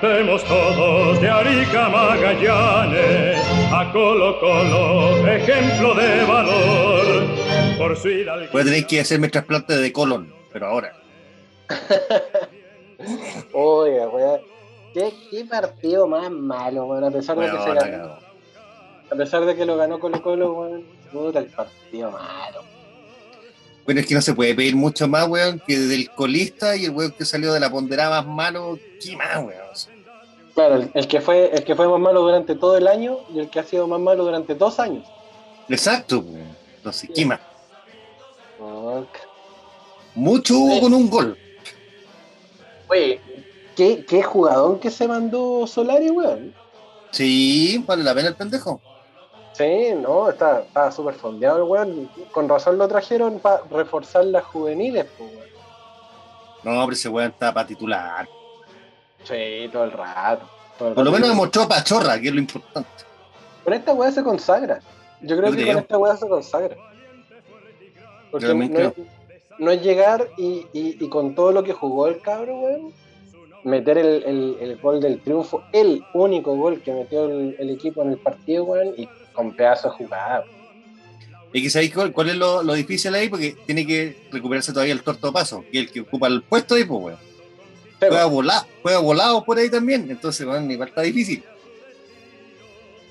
Cantemos todos de Arica Magallanes, a Colo Colo, ejemplo de valor. Por su hidalguía. Voy a tener que hacerme trasplante de colon, pero ahora. Oiga, weón. ¿Qué, qué partido más malo, weón. A pesar de que se ganó. A pesar de que lo ganó Colo Colo, weón. Puta el partido malo. Bueno, es que no se puede pedir mucho más, weón, que del colista y el weón que salió de la ponderada más malo. ¿Qué más, weón? Claro, el, el que fue, el que fue más malo durante todo el año y el que ha sido más malo durante dos años. Exacto. Entonces, ¿qué más? Mucho hubo con un gol. Oye, ¿qué, qué jugadón que se mandó Solari, weón. Sí, vale la pena el pendejo. Sí, no, está, está súper fondeado el weón. Con razón lo trajeron para reforzar las juveniles, pues, weón. No, pero ese weón está para titular. Sí, todo el rato. todo el Por lo menos demostró pachorra, que es lo importante. Con esta weá se consagra. Yo creo Yo que creo. con esta weá se consagra. Porque no es, no es llegar y, y- y con todo lo que jugó el cabro, weón, meter el, el- el gol del triunfo, el único gol que metió el, el equipo en el partido, weón, y con pedazo de jugada. Y que sabéis cuál, es lo, lo difícil ahí, porque tiene que recuperarse todavía el torto paso, que es el que ocupa el puesto ahí, pues, weón. Pero, Juega volado, juega volado por ahí también, entonces, weón, igual está difícil.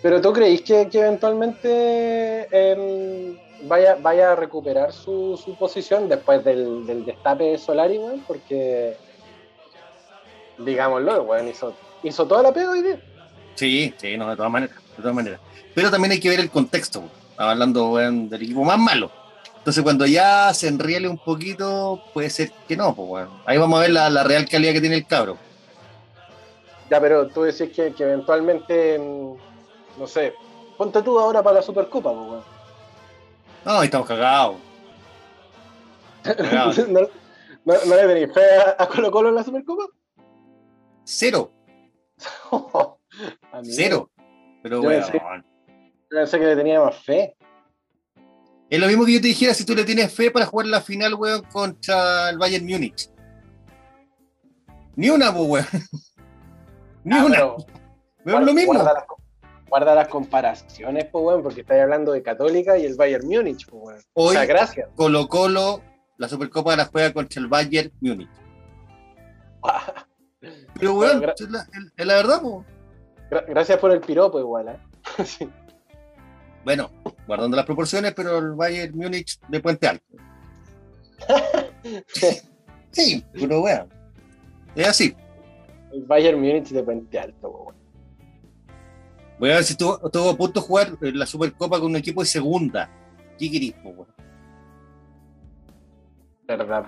pero tú creís que, que eventualmente em, vaya, vaya a recuperar su, su posición después del, del destape de Solari, weón, porque digámoslo, weón, hizo, hizo toda la pega hoy día. Sí, sí, no, de todas maneras, de todas maneras. Pero también hay que ver el contexto, weón. Hablando, weón, del equipo más malo. Entonces, cuando ya se enriele un poquito, puede ser que no, pues, weón. Ahí vamos a ver la, la real calidad que tiene el cabro. Ya, pero tú decís que, que eventualmente, mm, no sé, ponte tú ahora para la Supercopa, pues, weón. No, ahí estamos cagados. Cagados. ¿No, no, no le tenéis fe a, a Colo Colo en la Supercopa? Cero, cero. Pero, Yo weón. pensé- Yo pensé que le tenía más fe. Es lo mismo que yo te dijera si tú le tienes fe para jugar la final, weón, contra el Bayern Múnich. Ni una, weón. Ni Ah, una. es lo mismo. Guarda las, guarda las comparaciones, pues, weón, porque estáis hablando de Católica y el Bayern Múnich, pues, weón. O Hoy sea, gracias. Colo Colo, la Supercopa la juega contra el Bayern Múnich. Pero, weón, Bueno, es la, es- es la verdad. Gra- gracias por el piropo, igual, ¿eh? Sí. Bueno, guardando las proporciones, pero el Bayern Múnich de Puente Alto. Sí, pero weón. Es así. El Bayern Múnich de Puente Alto. Voy a ver si estuvo, estuvo a punto de jugar la Supercopa con un equipo de segunda. ¿Qué querís, weón? Verdad.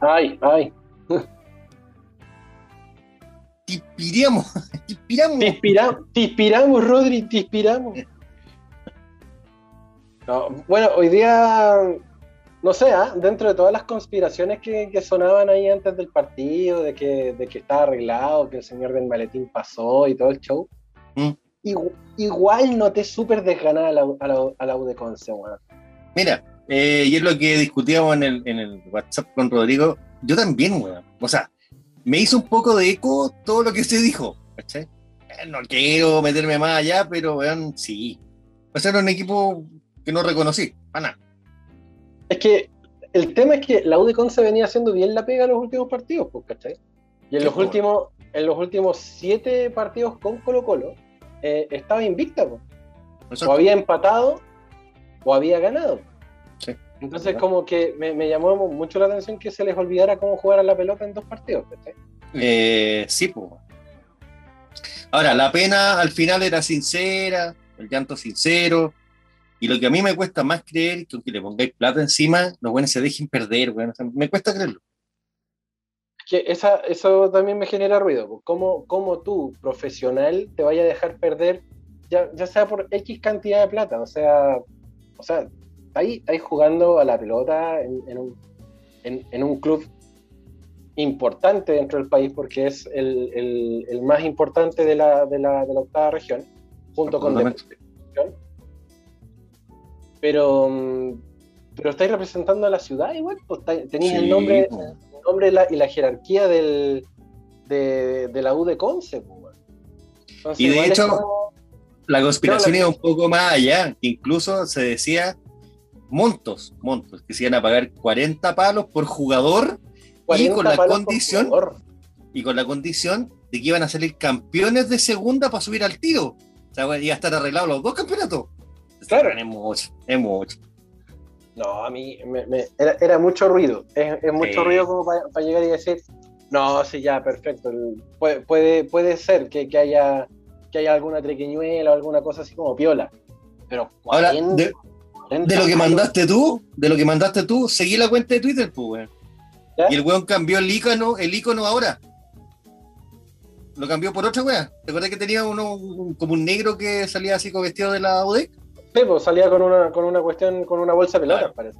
Ay, ay. Te inspiramos, te inspiramos. Te, inspira- te inspiramos, Rodri, te inspiramos. No, bueno, hoy día, no sé, ¿ah? dentro de todas las conspiraciones que, que sonaban ahí antes del partido, de que, de que estaba arreglado, que el señor del maletín pasó y todo el show, Mm. igu- igual noté súper desganada a la, a la, a la U de Conce, weón. Mira, eh, y es lo que discutíamos en el, en el WhatsApp con Rodrigo. Yo también, weón. O sea, me hizo un poco de eco todo lo que se dijo. ¿cachai? Eh, No quiero meterme más allá, pero weón, sí. O sea, era un equipo que no reconocí. Para nada. Es que el tema es que la U de Conce venía haciendo bien la pega en los últimos partidos, pues, ¿cachai? Y en los pues. últimos, en los últimos siete partidos con Colo Colo, eh, estaba invicta, pues. O había empatado o había ganado. Entonces como que me, me llamó mucho la atención que se les olvidara cómo jugar a la pelota en dos partidos. Eh, sí, pues. Ahora, la pena al final era sincera, el llanto sincero. Y lo que a mí me cuesta más creer, que aunque le pongáis plata encima, los buenos se dejen perder, weón. O sea, me cuesta creerlo. Es que esa, eso también me genera ruido. ¿Cómo, cómo tú, profesional, te vaya a dejar perder, ya, ya sea por X cantidad de plata? O sea, o sea ahí, ahí jugando a la pelota en, en un, en, en un club importante dentro del país porque es el, el- el más importante de la, de, la, de la octava región, junto con. Deportes. Pero, mm, pero estáis representando a la ciudad igual, pues, estáis- tenéis Sí, el nombre, po. el nombre y la, y la jerarquía del, de, de la U de Conce. pues. Entonces, Y de hecho- como- La conspiración No, la- iba un poco más allá, incluso se decía montos, montos, que se iban a pagar 40 palos por jugador 40 con la condición- y con la condición de que iban a salir campeones de segunda para subir al tiro. O sea, iba a estar arreglados los dos campeonatos. Claro. Es mucho, es mucho. No, a mí me- me- era, era mucho ruido. Es, es mucho Sí. ruido como para llegar y decir, no, sí, ya, perfecto. puede, puede, puede ser que, que haya que haya alguna triquiñuela o alguna cosa así como piola. Pero Ahora, 40, de, 40 de lo que mandaste tú, de lo que mandaste tú, seguí la cuenta de Twitter, pues, weón. Y el weón cambió el icono, el icono ahora. Lo cambió por otra weá. ¿Te acuerdas que tenía uno un- como un negro que salía así con vestido de la UDEC? Sí, pues salía con una, con una cuestión, con una bolsa de pelotas, Claro. parece.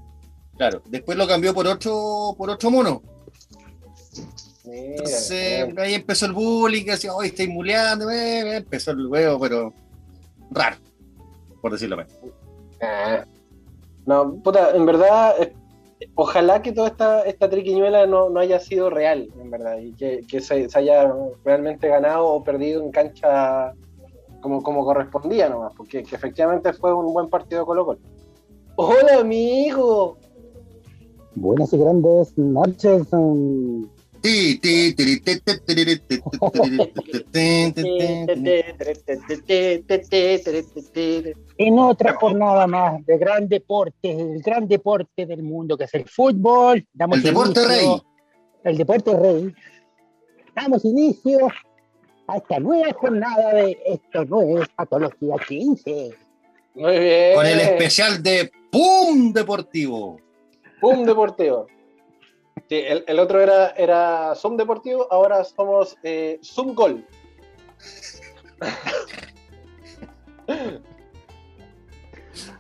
Claro. Después lo cambió por otro, por otro mono. Mira, Entonces, weón. ahí empezó el bullying, que decía, hoy estáis muleando, eh, eh, empezó el huevo, pero raro, por decirlo menos. Ah. No, puta, en verdad, eh, ojalá que toda esta, esta triquiñuela no, no haya sido real, en verdad, y que, que se, se haya realmente ganado o perdido en cancha como, como correspondía nomás, porque que efectivamente fue un buen partido Colo Colo. ¡Hola, amigo! Buenas y grandes noches. En otra jornada más de gran deporte, el gran deporte del mundo que es el fútbol. Damos El deporte inicio- rey. El deporte rey. Damos inicio a esta nueva jornada de Esto no es Patología 15. Muy bien. Con el especial de ¡Pum! Deportivo. ¡Pum! Deportivo. Sí, el, el otro era, era Zoom Deportivo, ahora somos eh, Zoom Gol.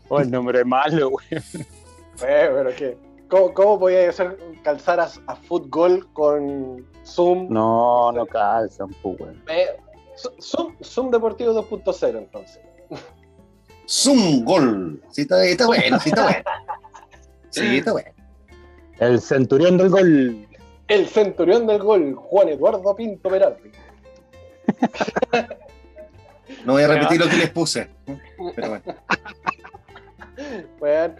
Oh, el nombre es malo, güey. Eh, pero qué. ¿Cómo, cómo podía hacer calzar a, a fútbol con Zoom? No, no calzan, güey. Eh, Zo- Zoom, Zoom Deportivo 2.0 entonces. Zoom Gol. Sí, está, está bueno, sí, está bueno. Sí, está bueno. El centurión del gol. El centurión del gol, Juan Eduardo Pinto Peralti. No voy a repetir lo que les puse. Pero bueno. Weón.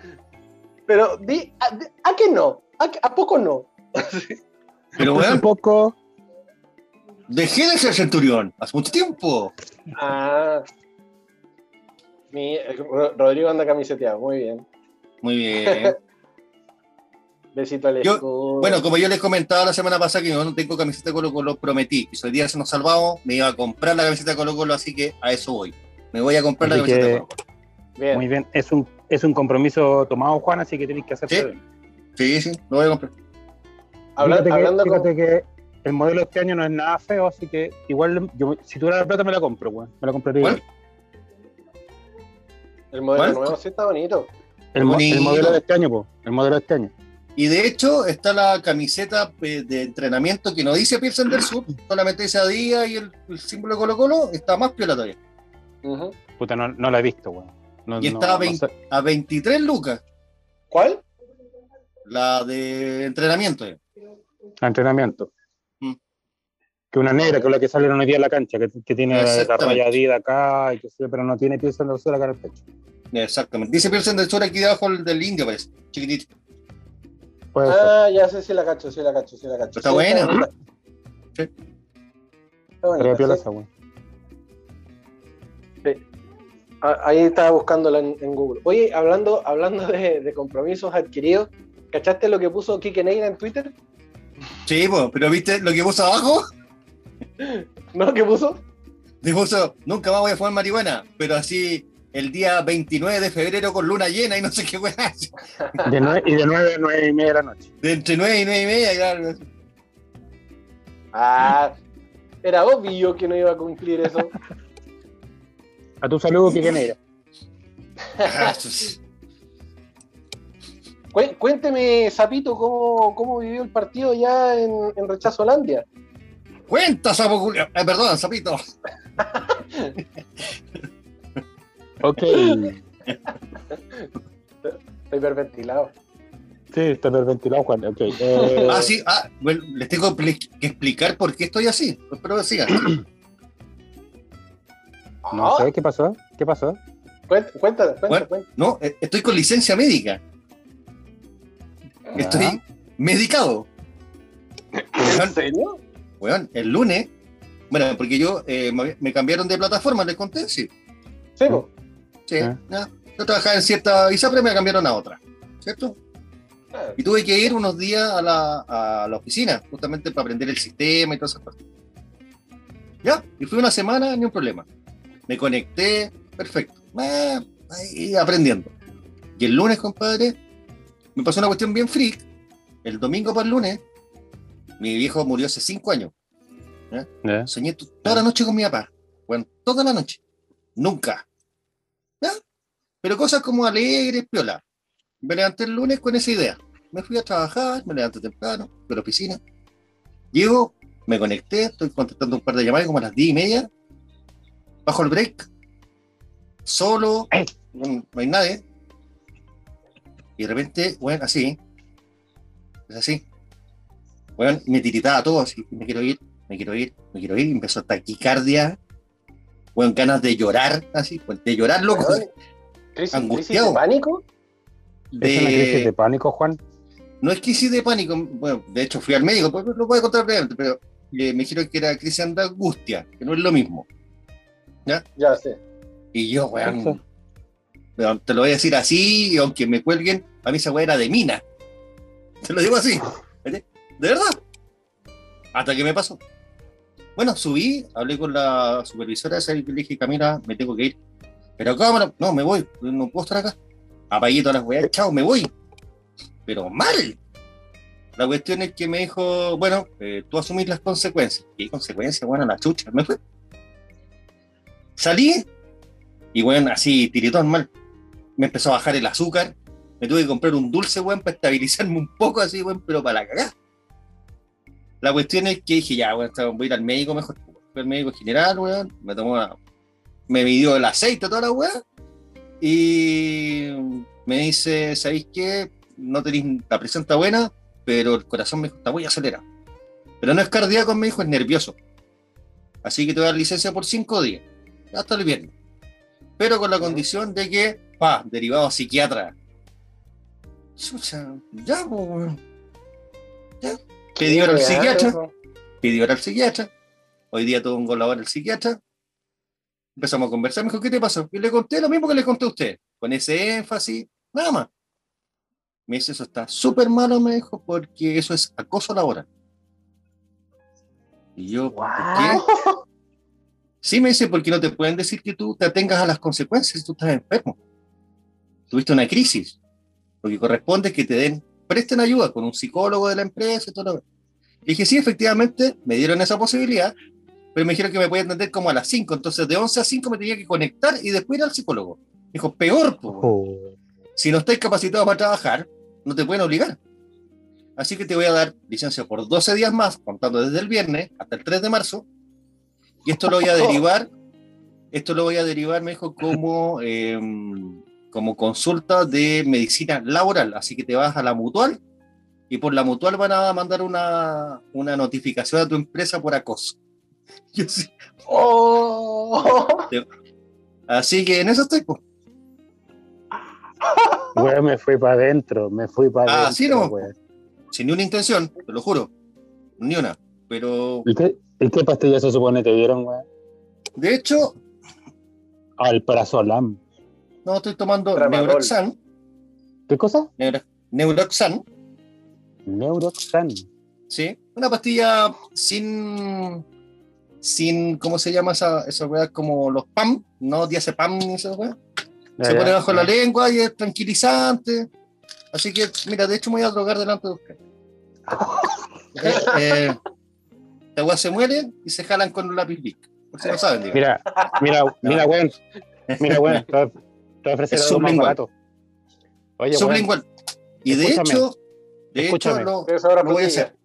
Pero di, a, di- ¿a qué no? ¿A, poco no? Pero bueno, poco, dejé de ser centurión hace mucho tiempo. Ah. Mi, Ro- Rodrigo anda camiseteado, muy bien. Muy bien. Besito al Yo-. Bueno, como yo les comentaba la semana pasada que yo no tengo camiseta de Colo Colo, prometí si hoy día se nos salvamos, me iba a comprar la camiseta de Colo Colo, así que a eso voy. Me voy a comprar la camiseta de que- Colo Colo. bien. muy bien, es un, es un compromiso tomado, Juan, así que tenéis que hacerse. Sí. bien. Sí, sí, lo voy a comprar. Habla- fíjate que, hablando con- fíjate que el modelo de este año no es nada feo, así que igual, yo, si tuviera la plata me la compro, güey. Me la compraría. ¿Cuál? igual. El modelo ¿Cuál? nuevo sí está bonito. El, modelo de este año, po. El modelo de este año. Y de hecho está la camiseta eh, de entrenamiento que no dice Pilsen del Sur, solamente dice Adidas y el, el símbolo de Colo Colo, está más piola todavía. Puta, no, no la he visto, güey. No, Y no- está a, no 20 sé. a 23 lucas, ¿Cuál? la de entrenamiento. eh. A entrenamiento. Mm. Que una negra, que es la que sale hoy día en la cancha, que, que tiene la raya Adidas acá, y que sé, pero no tiene pieza en la acá en el pecho. Exactamente. Dice Pilsen del Sur aquí debajo del, del indio, parece. Chiquitito. Puede ser. Ah, ya sé si la cacho, sí la cacho, sí la cacho. Está Sí, buena. Sí. Está Pero piola sí. esa, güey. Ah, Ahí estaba buscándola en, en Google. Oye, hablando, hablando de, de compromisos adquiridos, ¿cachaste lo que puso Kike Neira en Twitter? Sí, po, pero ¿viste lo que puso abajo? ¿No? ¿Qué puso? Le puso, nunca más voy a fumar marihuana, pero así el día 29 de febrero con luna llena y no sé qué weá. De nueve- y de 9 a 9 y media de la noche. De entre 9 y 9 y media, claro. Ah, era obvio que no iba a cumplir eso. A tu saludo, Cué- Cuénteme, Zapito, cómo, cómo vivió el partido ya en, en Rechazo Holandia. Cuenta, sapo Julio. Eh, perdón, sapito. Ok. Estoy hiperventilado. Sí, está hiperventilado, Juan. Ok. eh, Ah, sí, ah, bueno, les tengo que explicar por qué estoy así. Espero que sigan. No sé, ¿qué pasó? ¿Qué pasó? Cuenta, cuenta, cuenta, Bueno. No, eh, estoy con licencia médica. Estoy Ah. medicado. ¿En serio? Weón, el lunes, bueno, porque yo eh, me, cambiaron de plataforma, les conté, sí. Sí. Sí Ah. Yo trabajaba en cierta ISAPRE, me cambiaron a otra, ¿cierto? Y tuve que ir unos días a la, a la oficina, justamente para aprender el sistema y todas esas cosas. Ya, y fui una semana, ni un problema. Me conecté, perfecto. Ah, ahí aprendiendo. Y el lunes, compadre, me pasó una cuestión bien freak. El domingo para el lunes, mi viejo murió hace cinco años. ¿Ya? Soñé to- toda la noche con mi papá. Bueno, toda la noche. Nunca. Pero cosas como alegres, piola. Me levanté el lunes con esa idea. Me fui a trabajar, me levanté temprano, fui a la oficina. Llego, me conecté, estoy contestando un par de llamadas como a las 10 y media. Bajo el break. Solo, no hay nadie. Y de repente, bueno, así. Es así. Bueno, me tiritaba todo así. Me quiero ir, me quiero ir, me quiero ir. Empezó taquicardia. Bueno, ganas de llorar, así, pues, de llorar, loco. Weón, ¿Crisis, crisis Angustiado. de pánico? ¿Es una crisis de pánico, Juan? No es crisis de pánico, bueno, de hecho fui al médico, pues lo voy a contar brevemente, pero eh, me dijeron que era crisis de angustia, que no es lo mismo. Ya sé. Y yo, weón, weón, te lo voy a decir así, y aunque me cuelguen, a mí esa weá era de mina. Te lo digo así, de verdad. Hasta que me pasó. Bueno, subí, hablé con la supervisora, esa y le dije, Camila, me tengo que ir. Pero cámara, no, me voy, no puedo estar acá. Apagué todas las weas, chao, me voy. Pero mal. La cuestión es que me dijo, bueno, eh, tú asumís las consecuencias. ¿Qué consecuencias? Bueno, la chucha, me fue. Salí y, bueno, así, tiritón mal. Me empezó a bajar el azúcar. Me tuve que comprar un dulce, weón, para estabilizarme un poco así, weón, pero para la cagada. La cuestión es que dije, ya, weón, voy a ir al médico mejor. Fui al médico general, weón, me tomó una- me midió el aceite, toda la weá, y me dice, ¿sabéis qué? No tenéis, la presión está buena, pero el corazón me dijo, está muy acelerado. Pero no es cardíaco, me dijo, es nervioso. Así que te voy a dar licencia por cinco días, hasta el viernes. Pero con la condición de que, pa, derivado a psiquiatra. Chucha, ya, po, weón. Ya. Hora al psiquiatra, real, pidió al psiquiatra. Hoy día tuvo un golador el psiquiatra. Empezamos a conversar. Me dijo, ¿qué te pasó? Y le conté lo mismo que le conté a usted, con ese énfasis, nada más. Me dice, eso está súper malo, me dijo, porque eso es acoso laboral. Y yo, ¿por qué? Sí, me dice, porque no te pueden decir que tú te atengas a las consecuencias si tú estás enfermo. Tuviste una crisis. Lo que corresponde es que te den, presten ayuda con un psicólogo de la empresa y todo lo Y dije, sí, efectivamente, me dieron esa posibilidad, pero me dijeron que me podía atender como a las 5. Entonces, de 11 a 5 me tenía que conectar y después ir al psicólogo. Dijo, peor. Oh, si no estás capacitado para trabajar, no te pueden obligar. Así que te voy a dar licencia por 12 días más, contando desde el viernes hasta el 3 de marzo. Y esto lo voy a derivar, esto lo voy a derivar, me dijo, como, eh, como consulta de medicina laboral. Así que te vas a la mutual y por la mutual van a mandar una, una notificación a tu empresa por acoso. Yo sí. Oh. Así que en eso estoy. pues. weón, me fui para adentro, me fui para Ah, adentro. sí, no. Sin ni una intención, te lo juro. Ni una. Pero, ¿Y qué, ¿Y qué pastilla se supone te dieron, weón? de hecho, Al prazolam. No, estoy tomando Tramadol. Neuroxan. ¿Qué cosa? Neuro- Neuroxan, Neuroxan. ¿sí? Una pastilla sin. sin ¿Cómo se llama esa, esa weá? Como los PAM, no diazepam ni esa weá. Se Ya, pone ya, bajo la lengua y es tranquilizante. Así que, mira, de hecho me voy a drogar delante de usted. Eh, eh, la weá se muere y se jalan con un lápiz Bic. Por si no saben, digo. Mira, mira, mira, weón. Mira, weón. Te ofrecer Es algo más sublingual. barato. Oye, Sublingual. Y de hecho, de hecho, escúchame. lo, Eso ahora lo voy a hacer.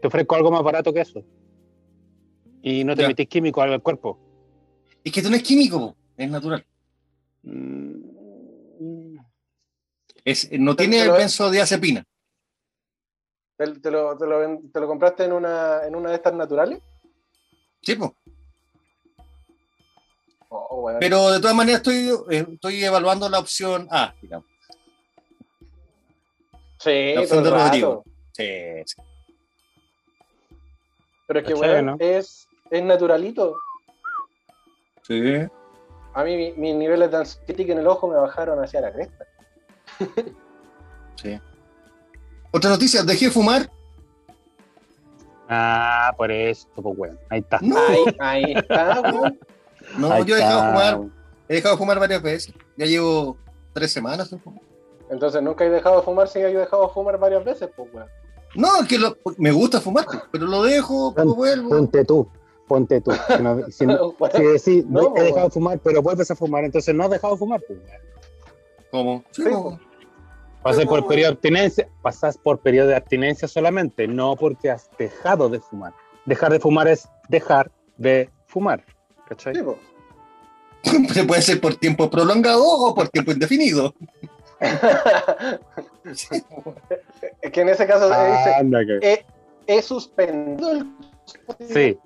te ofrezco algo más barato que eso. Y no te Ya. metís químicos al cuerpo. Es que esto no es químico, es natural. Mm. Es, no Te- tiene te lo- benzodiazepina. ¿Te, te lo, te, lo, te lo compraste en una, en una de estas naturales? Sí, po. Oh, weón. Pero de todas maneras estoy, eh, estoy evaluando la opción A, digamos. sí, la opción de. Rodrigo. Sí, sí. Pero es que, Cachai, weón, ¿no? es, es naturalito. Sí. A mí mi- mis niveles de ansiolítica en el ojo me bajaron hacia la cresta. sí. Otra noticia, dejé de fumar. Ah, por esto, pues, weón. Ahí está. No, Ahí, ahí está, weón. No Ahí yo he dejado de está. fumar. He dejado de fumar varias veces. Ya llevo tres semanas. sin fumar. Entonces nunca he dejado de fumar si he dejado de fumar varias veces, pues, weón. No, es que lo- me gusta fumar, pero lo dejo, pues vuelvo. Ponte tú, ponte tú. Si, no- si no- Bueno, si decís, No, he dejado de fumar, pero vuelves a fumar, entonces no has dejado de fumar, pues, weón. ¿Cómo? Sí, Sí. Pasas por No. periodo de abstinencia, pasas por periodo de abstinencia solamente, no porque has dejado de fumar. Dejar de fumar es dejar de fumar. ¿Cachai? sí, pues. Se puede ser por tiempo prolongado o por tiempo indefinido. es que en ese caso se dice, Anda que- he suspendido el... Sí.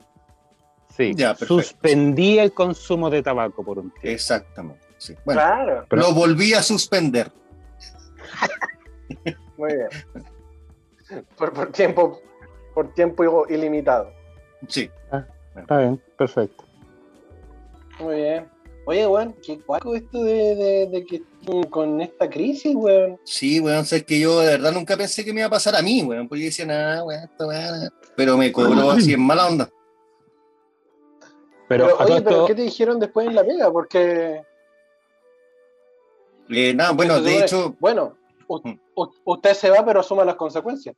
Sí. Ya, perfecto. Suspendí el consumo de tabaco por un tiempo. Exactamente. sí. Bueno, Claro, Pero- lo volví a suspender. muy bien. Por, por tiempo, por tiempo ilimitado. Sí. Está bien, perfecto. Muy bien. Oye, weón, qué cuaco esto de, de, de que con esta crisis, weón. Sí, weón, sé que yo de verdad nunca pensé que me iba a pasar a mí, weón, porque yo decía, nada, weón, esto, weón. Pero me cobró así en mala onda. Pero, Pero, oye, pero esto, ¿qué te dijeron después en la pega? Porque, Eh, nada, bueno, de hecho, bueno, Mm. usted se va, pero asuma las consecuencias.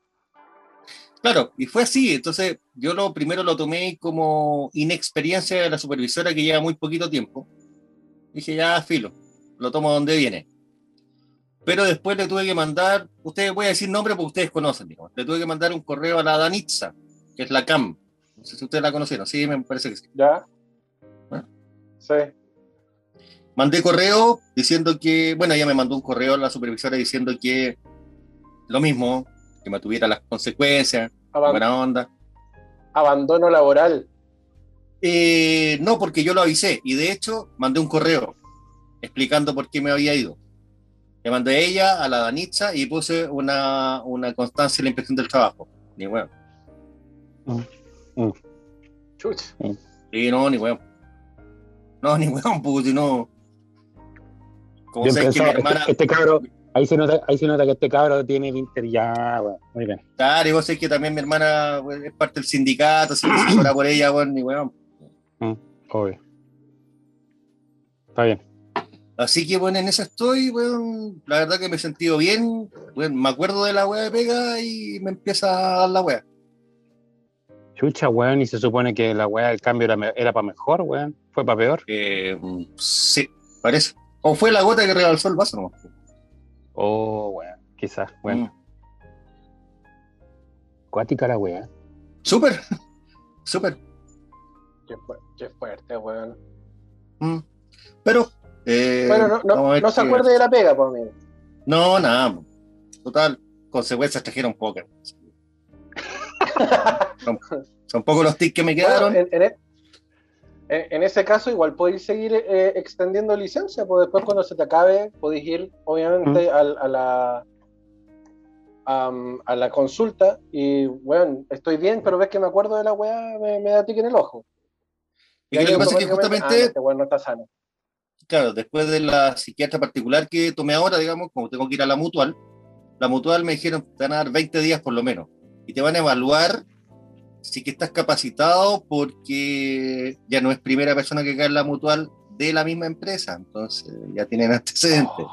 Claro, y fue así. Entonces, yo lo primero lo tomé como inexperiencia de la supervisora que lleva muy poquito tiempo. Dije, ya, filo, lo tomo donde viene. Pero después le tuve que mandar, ustedes voy a decir nombre porque ustedes conocen, digamos. Le tuve que mandar un correo a la Danitza, que es la CAM. No sé si ustedes la conocieron, sí, me parece que sí. ¿Ya? Ah. Sí. Mandé correo diciendo que, bueno, ella me mandó un correo a la supervisora diciendo que lo mismo, que me tuviera las consecuencias, buena onda. abandono laboral. Eh, no, porque yo lo avisé y de hecho mandé un correo explicando por qué me había ido. Le mandé a ella, a la Danitza y puse una, una constancia en la inspección del trabajo. Ni bueno. Chuch. Sí, no, ni weón. No, ni weón, pues si no. Como bien sabes que mi pensado, hermana. este, este cabro, ahí se, nota, ahí se nota que este cabro tiene Winter ya, weón. Muy bien. Claro, y vos sabés que también mi hermana es parte del sindicato, así que fuera por ella, weón, ni weón. Obvio. Está bien. Así que bueno, en eso estoy, weón. La verdad que me he sentido bien. Weón, me acuerdo de la weá de pega y me empieza a dar la weá. Chucha, weón, y se supone que la weá del cambio era, era para mejor, weón. Fue para peor. Eh, sí, parece. O fue la gota que rebalsó el vaso, ¿no? Oh, weón. Quizás, bueno. Mm. Cuática la weá. Súper, súper. Qué, fu- qué fuerte, weón. Mm. Pero. eh, bueno, no, no, no se acuerde de la pega, pues, amigo. No, nada. Total, consecuencias trajeron pocas. Son, son pocos los tics que me quedaron. Bueno, en, en e- en- en ese caso, igual podéis seguir eh, extendiendo licencia, pues después cuando se te acabe, podéis ir, obviamente, al- a, la a la consulta y, bueno, estoy bien, pero ves que me acuerdo de la weá, me, me da tique en el ojo. y lo que pasa es que automáticamente, justamente, ah, este no está sano. claro, después de la psiquiatra particular que tomé ahora, digamos, como tengo que ir a la mutual, la mutual me dijeron que te van a dar 20 días por lo menos. Y te van a evaluar si que estás capacitado porque ya no es primera persona que cae en la mutual de la misma empresa. Entonces ya tienen antecedentes.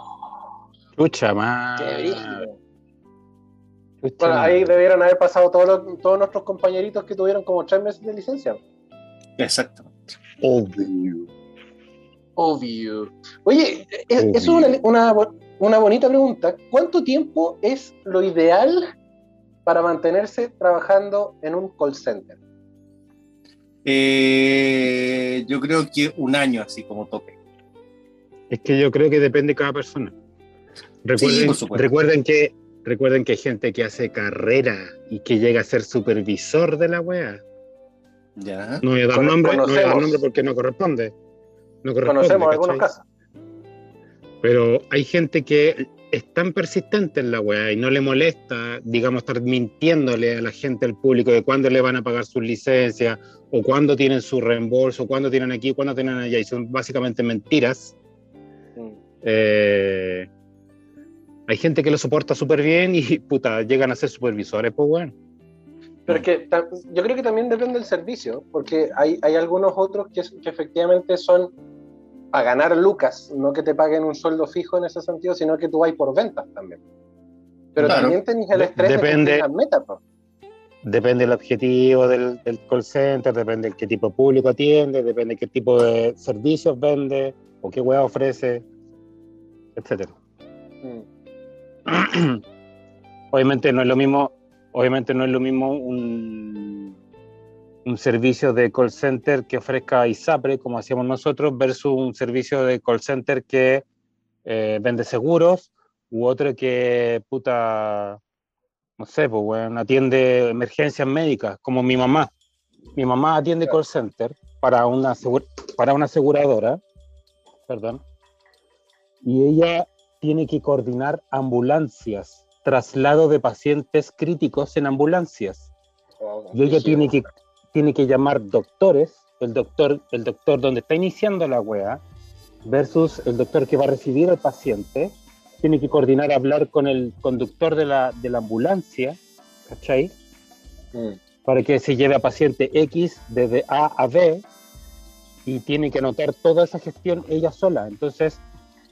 Chucha. Chucha, Bueno, ahí debieron haber pasado todos, los- todos nuestros compañeritos que tuvieron como tres meses de licencia. Exactamente. Obvio. Obvio. Oye, eh, eso es una, una una bonita pregunta. ¿Cuánto tiempo es lo ideal para mantenerse trabajando en un call center? Eh, yo creo que un año así como tope. Es que yo creo que depende de cada persona. Recuerden, por supuesto. recuerden que recuerden que hay gente que hace carrera y que llega a ser supervisor de la wea. Ya. No voy a dar Cono- nombre, no voy a dar nombre porque no corresponde. No corresponde. Conocemos algunos ¿cachai? casos. Pero hay gente que es tan persistente en la weá y no le molesta, digamos, estar mintiéndole a la gente, al público, de cuándo le van a pagar sus licencias, o cuándo tienen su reembolso, cuándo tienen aquí, cuándo tienen allá, y son básicamente mentiras. Mm. Eh, hay gente que lo soporta súper bien y, puta, llegan a ser supervisores, pues, bueno. Pero es que yo creo que también depende del servicio, porque hay, hay algunos otros que, que efectivamente son a ganar lucas, no que te paguen un sueldo fijo en ese sentido, sino que tú vas por ventas también. Pero Claro. también tenés el De- estrés de depende. cumplir las metas. Depende del objetivo del, del call center, depende de qué tipo de público atiende, depende de qué tipo de servicios vende, o qué weá ofrece, etcétera. Mm. obviamente no es lo mismo, obviamente no es lo mismo un, un servicio de call center que ofrezca ISAPRE, como hacíamos nosotros, versus un servicio de call center que eh, vende seguros, u otro que, puta, no sé, pues, bueno, atiende emergencias médicas, como mi mamá. Mi mamá atiende call center para una, para una aseguradora, perdón, y ella tiene que coordinar ambulancias, traslado de pacientes críticos en ambulancias. Y ella tiene que, tiene que llamar doctores, el doctor, el doctor donde está iniciando la wea, versus el doctor que va a recibir al paciente, tiene que coordinar, hablar con el conductor de la, de la ambulancia, ¿cachai? Mm. Para que se lleve a paciente X desde A a B y tiene que anotar toda esa gestión ella sola. Entonces,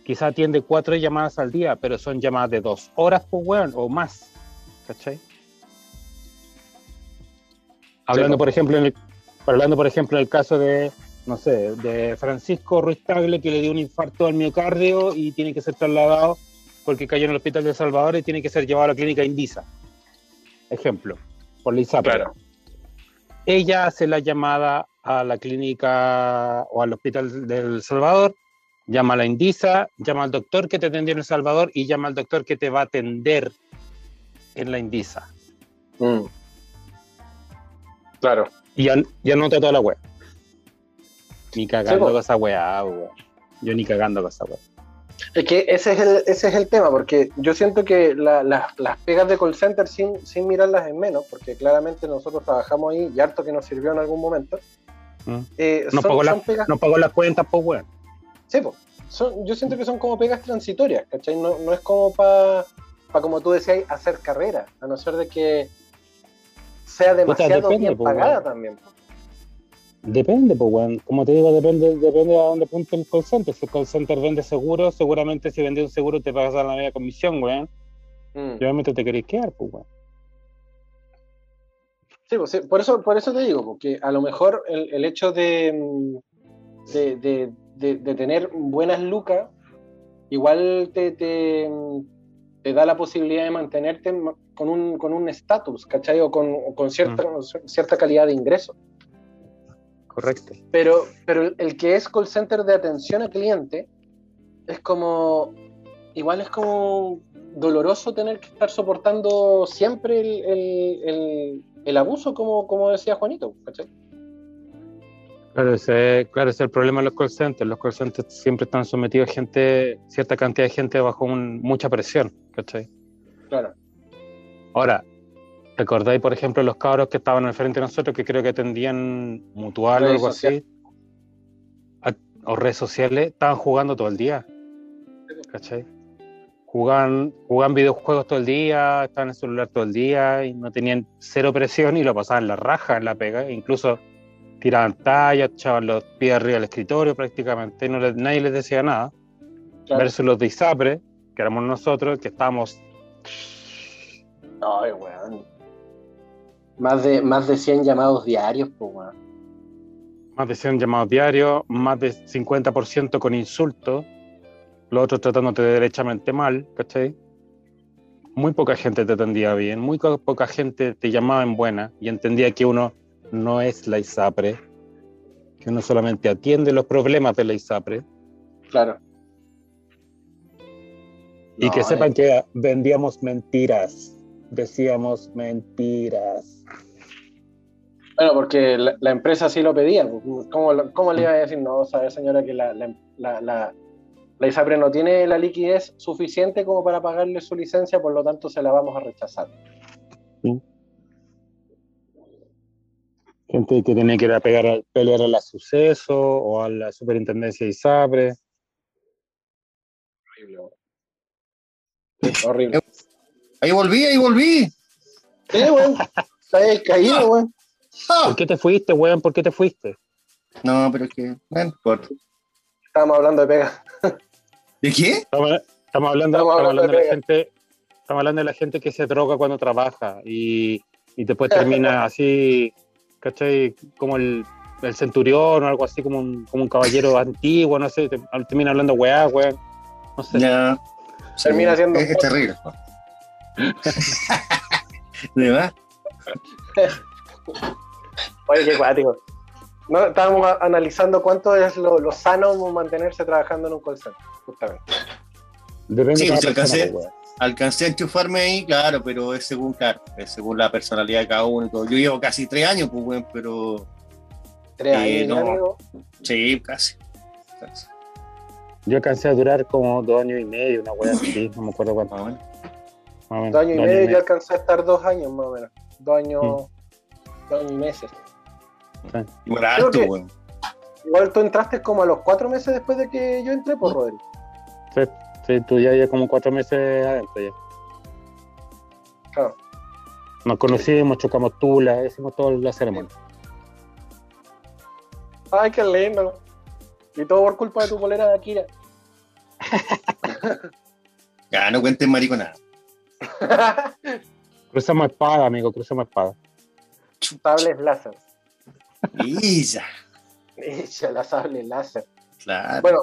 quizá atiende cuatro llamadas al día, pero son llamadas de dos horas por weón o más, ¿cachai? Hablando, Sí, por ejemplo, en el, hablando, por ejemplo, en el caso de, no sé, de Francisco Ruiz Tagle, que le dio un infarto al miocardio y tiene que ser trasladado porque cayó en el hospital de El Salvador y tiene que ser llevado a la clínica Indisa. Ejemplo, por la ISAPRE. Claro. Ella hace la llamada a la clínica o al hospital de El Salvador, llama a la Indisa, llama al doctor que te atendió en El Salvador y llama al doctor que te va a atender en la Indisa. Mm. Claro. Y, an- y anota toda la web. Ni cagando Sí, con esa weá, weón. Yo ni cagando con esa weá. Es que ese es el, ese es el tema, porque yo siento que la- las- las pegas de call center, sin, sin mirarlas en menos, porque claramente nosotros trabajamos ahí y harto que nos sirvió en algún momento, ¿Mm? eh, Nos, son, pagó la- son pegas nos pagó las cuentas, pues weón. Sí. Son, yo siento que son como pegas transitorias, ¿cachai? No, no es como para, como tú decías, hacer carrera, a no ser de que sea demasiado depende, bien po, pagada también. po. Depende, pues, weón. Como te digo, depende, depende a dónde apunte el call center. Si el call center vende seguro, seguramente si vende un seguro te pagas la media comisión, weón. Mm. Y obviamente te querés quedar, pues, weón. Sí, pues, sí, por, eso, por eso te digo, porque a lo mejor el, el hecho de, mm, de, de- de- de tener buenas lucas, igual te, te, mm, te da la posibilidad de mantenerte ma- con un con un estatus, ¿cachai? O con, o con cierta, cierta calidad de ingreso. Correcto. Pero, pero el- el que es call center de atención a cliente es como, igual es como doloroso tener que estar soportando siempre el, el- el- el abuso, como, como decía Juanito, ¿cachai? Claro ese, claro, ese es el problema de los call centers. Los call centers siempre están sometidos a gente, cierta cantidad de gente bajo un- mucha presión, ¿cachai? Claro. Ahora, ¿recordáis, por ejemplo, los cabros que estaban al frente de nosotros que creo que atendían mutual o algo así? A- o redes sociales, estaban jugando todo el día, ¿cachai? Jugaban, jugaban videojuegos todo el día, estaban en el celular todo el día y no tenían cero presión y lo pasaban la raja en la pega, incluso tiraban tallas, echaban los pies arriba del escritorio prácticamente, y no les- nadie les decía nada. Claro. Versus los de ISAPRE, que éramos nosotros, que estábamos Ay, weón. Más de, más de 100 llamados diarios, pues, weón. más de 100 llamados diarios, más de 50% con insultos, los otros tratándote derechamente mal, ¿cachai? Muy poca gente te atendía bien, muy poca gente te llamaba en buena y entendía que uno no es la ISAPRE, que uno solamente atiende los problemas de la ISAPRE. Claro. Y que sepan eh. que vendíamos mentiras. Decíamos mentiras. Bueno, porque la, la empresa sí lo pedía. pues, ¿Cómo, le iba a decir? No, sabe señora que la, la, la, la- la ISAPRE no tiene la liquidez suficiente como para pagarle su licencia, por lo tanto se la vamos a rechazar. Gente que tenía que ir a pegar, a- pelear a la suceso o a la superintendencia de ISAPRE. Horrible. weón. Sí, horrible. Ahí volví, ahí volví. Sí, weón. Está ahí caído, weón. ¡Ah! ¿Por qué te fuiste, weón? ¿Por qué te fuiste? No, pero es que. Bueno, corto. Estábamos hablando de pega. ¿De qué? Estamos, estamos hablando, Estamos estamos hablando de la gente, estamos hablando de la gente que se droga cuando trabaja y, y después termina así, ¿cachai? Como el, el centurión o algo así, como un, como un caballero antiguo, no sé, te- termina hablando weá, weón. No sé. Ya. Termina siendo- Es, es terrible. ¿De verdad? Oye, qué cuático. No, estábamos analizando cuánto es lo, lo sano mantenerse trabajando en un call center, justamente. Depende Sí, de alcancé. a enchufarme ahí, claro, pero es según, claro, es según la personalidad de cada uno y todo. Yo llevo casi tres años, pues, bueno, pero Tres Eh, años, no. sí, casi. casi. Yo alcancé a durar como dos años y medio, una weá así, no me acuerdo cuánto. Más o menos. más o menos, Dos años y dos medio, yo alcancé a estar dos años más o menos. Dos años, Mm. dos años y meses. Igual alto, que- weón. Igual tú entraste como a los cuatro meses después de que yo entré, por Rodri. Sí, sí, tú ya llevas como cuatro meses adentro ya. Claro. Nos conocimos, chocamos tula, hicimos toda la ceremonia. Ay, qué lindo. Y todo por culpa de tu polera de Akira. Ya, no cuenten mariconada. Cruzamos espada, amigo, cruzamos espada. Sables láser. Ya, Ella, la sable láser. claro. Bueno,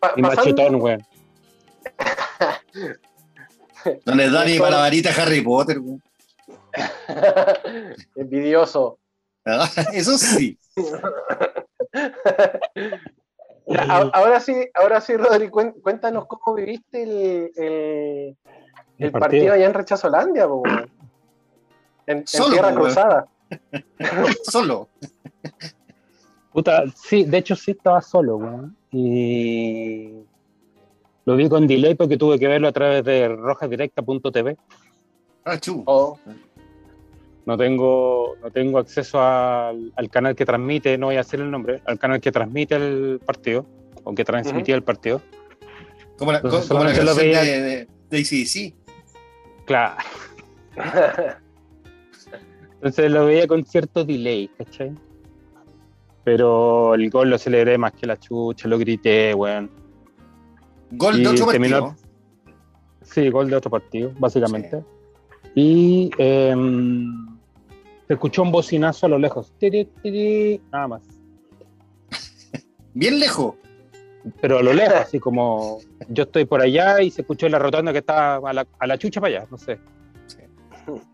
pa- Y pasando- machetón, weón. No les da ni para la varita Harry Potter. Envidioso. Ah, Eso sí. Ahora sí, ahora sí, Rodri, cuéntanos cómo viviste el, el, el partido. allá en Rechazolandia, po, weón. en, en Solo, Tierra. Cruzada. Solo. Puta, sí, de hecho sí estaba solo, weón. Y lo vi con delay porque tuve que verlo a través de rojasdirecta.tv. Ah. Oh, No tengo, no tengo acceso al, al canal que transmite, no voy a decir el nombre, al canal que transmite el partido, o que transmitía el partido. Como la, Entonces, como la lo veía- de, de, de AC/DC. Claro. Entonces lo veía con cierto delay, ¿cachai? Pero el gol lo celebré más que la chucha, lo grité, weón. Gol Y de otro terminó- partido. Sí, gol de otro partido, básicamente. Y em, se escuchó un bocinazo a lo lejos. Tiri, tiri, nada más. Bien lejos. Pero a lo lejos, así como yo estoy por allá y se escuchó la rotonda que está a la, a la chucha para allá, no sé.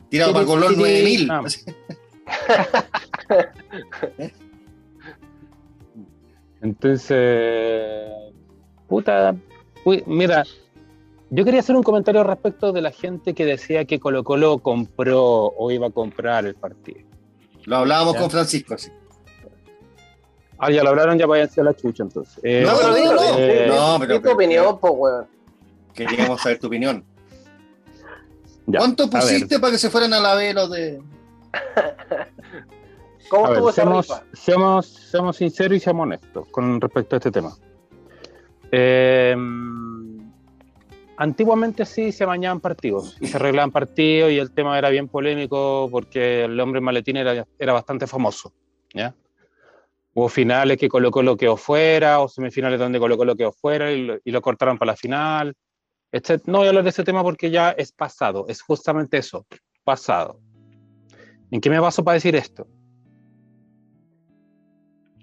Tirado para Tiri, 9000. nada más. Entonces, puta, uy, mira, yo quería hacer un comentario respecto de la gente que decía que Colo Colo compró o iba a comprar el partido. Lo hablábamos Ya. con Francisco. sí. Ah, ya lo hablaron, ya váyanse a la chucha entonces. Eh, No, pero no, dilo, no, eh, no, pero- tu pero- opinión, po, weón. Queríamos saber tu opinión. ya, ¿Cuánto pusiste para que se fueran a la B los de.? ¿Cómo estuvo esa seamos, rifa? seamos, seamos sinceros y seamos honestos con respecto a este tema. Eh, antiguamente sí se bañaban partidos y se arreglaban partidos y el tema era bien polémico porque el hombre maletín era, era bastante famoso. ¿ya? Hubo finales que Colo Colo quedó fuera o semifinales donde Colo Colo quedó fuera y lo, y lo cortaron para la final. Este- no voy a hablar de ese tema porque ya es pasado, es justamente eso, pasado. ¿En qué me baso para decir esto?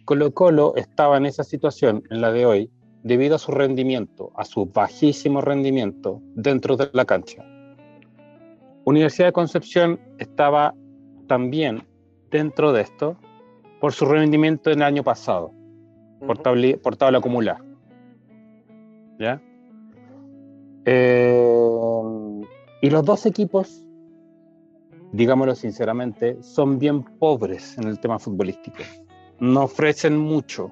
Colo Colo estaba en esa situación, en la de hoy, debido a su rendimiento, a su bajísimo rendimiento dentro de la cancha. Universidad de Concepción estaba también dentro de esto por su rendimiento en el año pasado, por, Ujú. tabli- por tabla acumulada. ¿Ya? Eh, y los dos equipos, digámoslo sinceramente, son bien pobres en el tema futbolístico. No ofrecen mucho,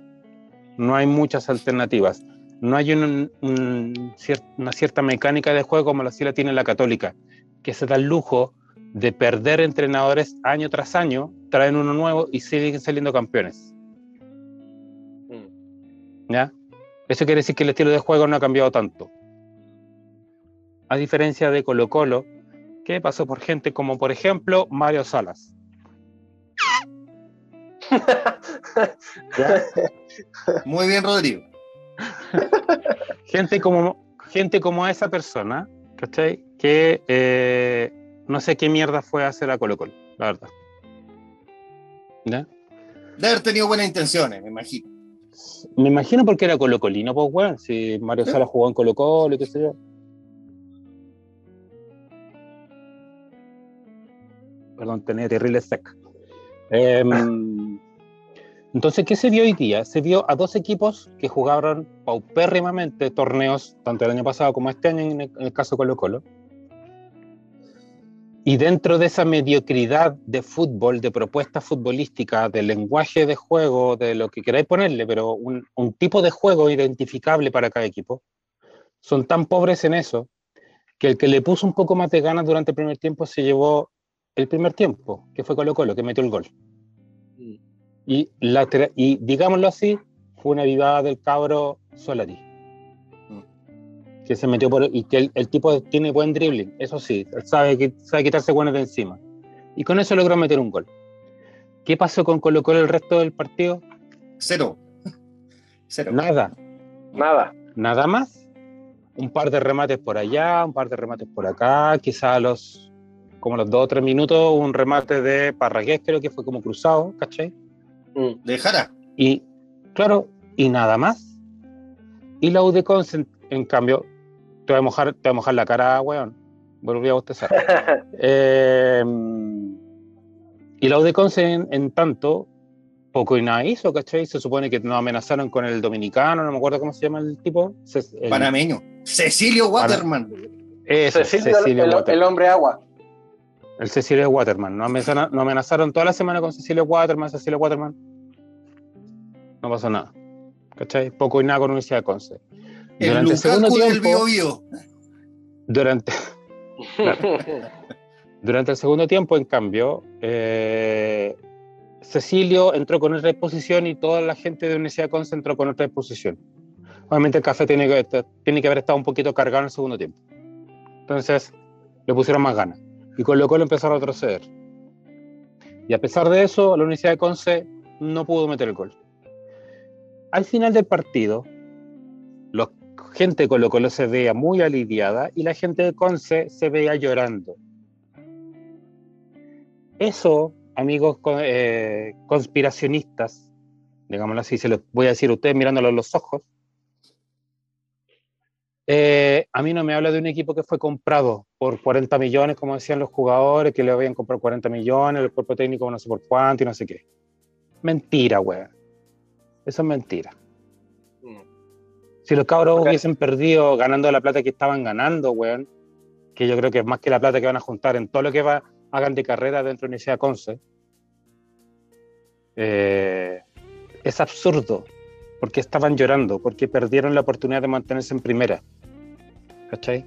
no hay muchas alternativas, no hay un- un cier- una cierta mecánica de juego como la sí la tiene la Católica, que se da el lujo de perder entrenadores año tras año, traen uno nuevo y siguen saliendo campeones. Mm. ¿Ya? Eso quiere decir que el estilo de juego no ha cambiado tanto. A diferencia de Colo Colo, que pasó por gente como, por ejemplo, Mario Salas. ¿Ya? Muy bien, Rodrigo. Gente como, gente como esa persona, ¿cachai? Que eh, no sé qué mierda fue a hacer a Colo Colo, la verdad. ¿Ya? De haber tenido buenas intenciones, me imagino. Me imagino porque era Colo Colino, pues, weón. Si Mario ¿Sí? Salas jugó en Colo Colo y qué sé yo. Perdón, tenía terrible sec. Em, entonces, ¿qué se vio hoy día? Se vio a dos equipos que jugaron paupérrimamente torneos, tanto el año pasado como este año, en el, en el caso Colo Colo. Y dentro de esa mediocridad de fútbol, de propuesta futbolística, de lenguaje de juego, de lo que queráis ponerle, pero un, un tipo de juego identificable para cada equipo, son tan pobres en eso que el que le puso un poco más de ganas durante el primer tiempo se llevó el primer tiempo, que fue Colo Colo, que metió el gol. Mm. Y, la, y digámoslo así, fue una vivada del cabro Solari. Que se metió por. Y que el, el tipo tiene buen dribbling, eso sí, sabe, que, sabe quitarse buenos de encima. Y con eso logró meter un gol. ¿Qué pasó con Colo Colo el resto del partido? Cero. Cero. Nada, Nada. nada más. Un par de remates por allá, un par de remates por acá, quizá a los, como a los dos o tres minutos, un remate de Parragués, creo que fue como cruzado, ¿cachai? Mm. De Jara. Y claro, y nada más. Y la UDECON, en, en cambio, te voy a mojar, te voy a mojar la cara, weón. Volví a bostezar. Eh, y la UDECON, en, en tanto, poco y nada hizo, ¿cachai? Se supone que nos amenazaron con el dominicano, no me acuerdo cómo se llama el tipo. Ce- el- Panameño. Cecilio Waterman. Eso, Cecilio, Cecilio el, Waterman. el hombre agua. El Cecilio Waterman. Nos amenazaron, nos amenazaron toda la semana con Cecilio Waterman, Cecilio Waterman. No pasó nada. ¿Cachai? Poco y nada con Universidad de Conce. El Durante el segundo Lukaku del tiempo, Bio Bio. durante, durante el segundo tiempo, en cambio, eh, Cecilio entró con otra disposición y toda la gente de Universidad de Conce entró con otra disposición. Obviamente el café tiene que, tiene que haber estado un poquito cargado en el segundo tiempo. Entonces, le pusieron más ganas. Y con lo cual empezó a retroceder. Y a pesar de eso, la Universidad de Conce no pudo meter el gol. Al final del partido, la gente de Colo Colo se veía muy aliviada y la gente de Conce se veía llorando. Eso, amigos eh, conspiracionistas, digámoslo así, se los voy a decir a ustedes mirándolo a los ojos, eh, a mí no me habla de un equipo que fue comprado por 40 millones, como decían los jugadores, que le habían comprado 40 millones, el cuerpo técnico no sé por cuánto y no sé qué. Mentira, weón. Eso es mentira. Mm. Si los cabros hubiesen perdido ganando la plata que estaban ganando, weón, que yo creo que es más que la plata que van a juntar en todo lo que va, hagan de carrera dentro de Universidad Conce, eh, es absurdo, porque estaban llorando, porque perdieron la oportunidad de mantenerse en primera. ¿Cachai?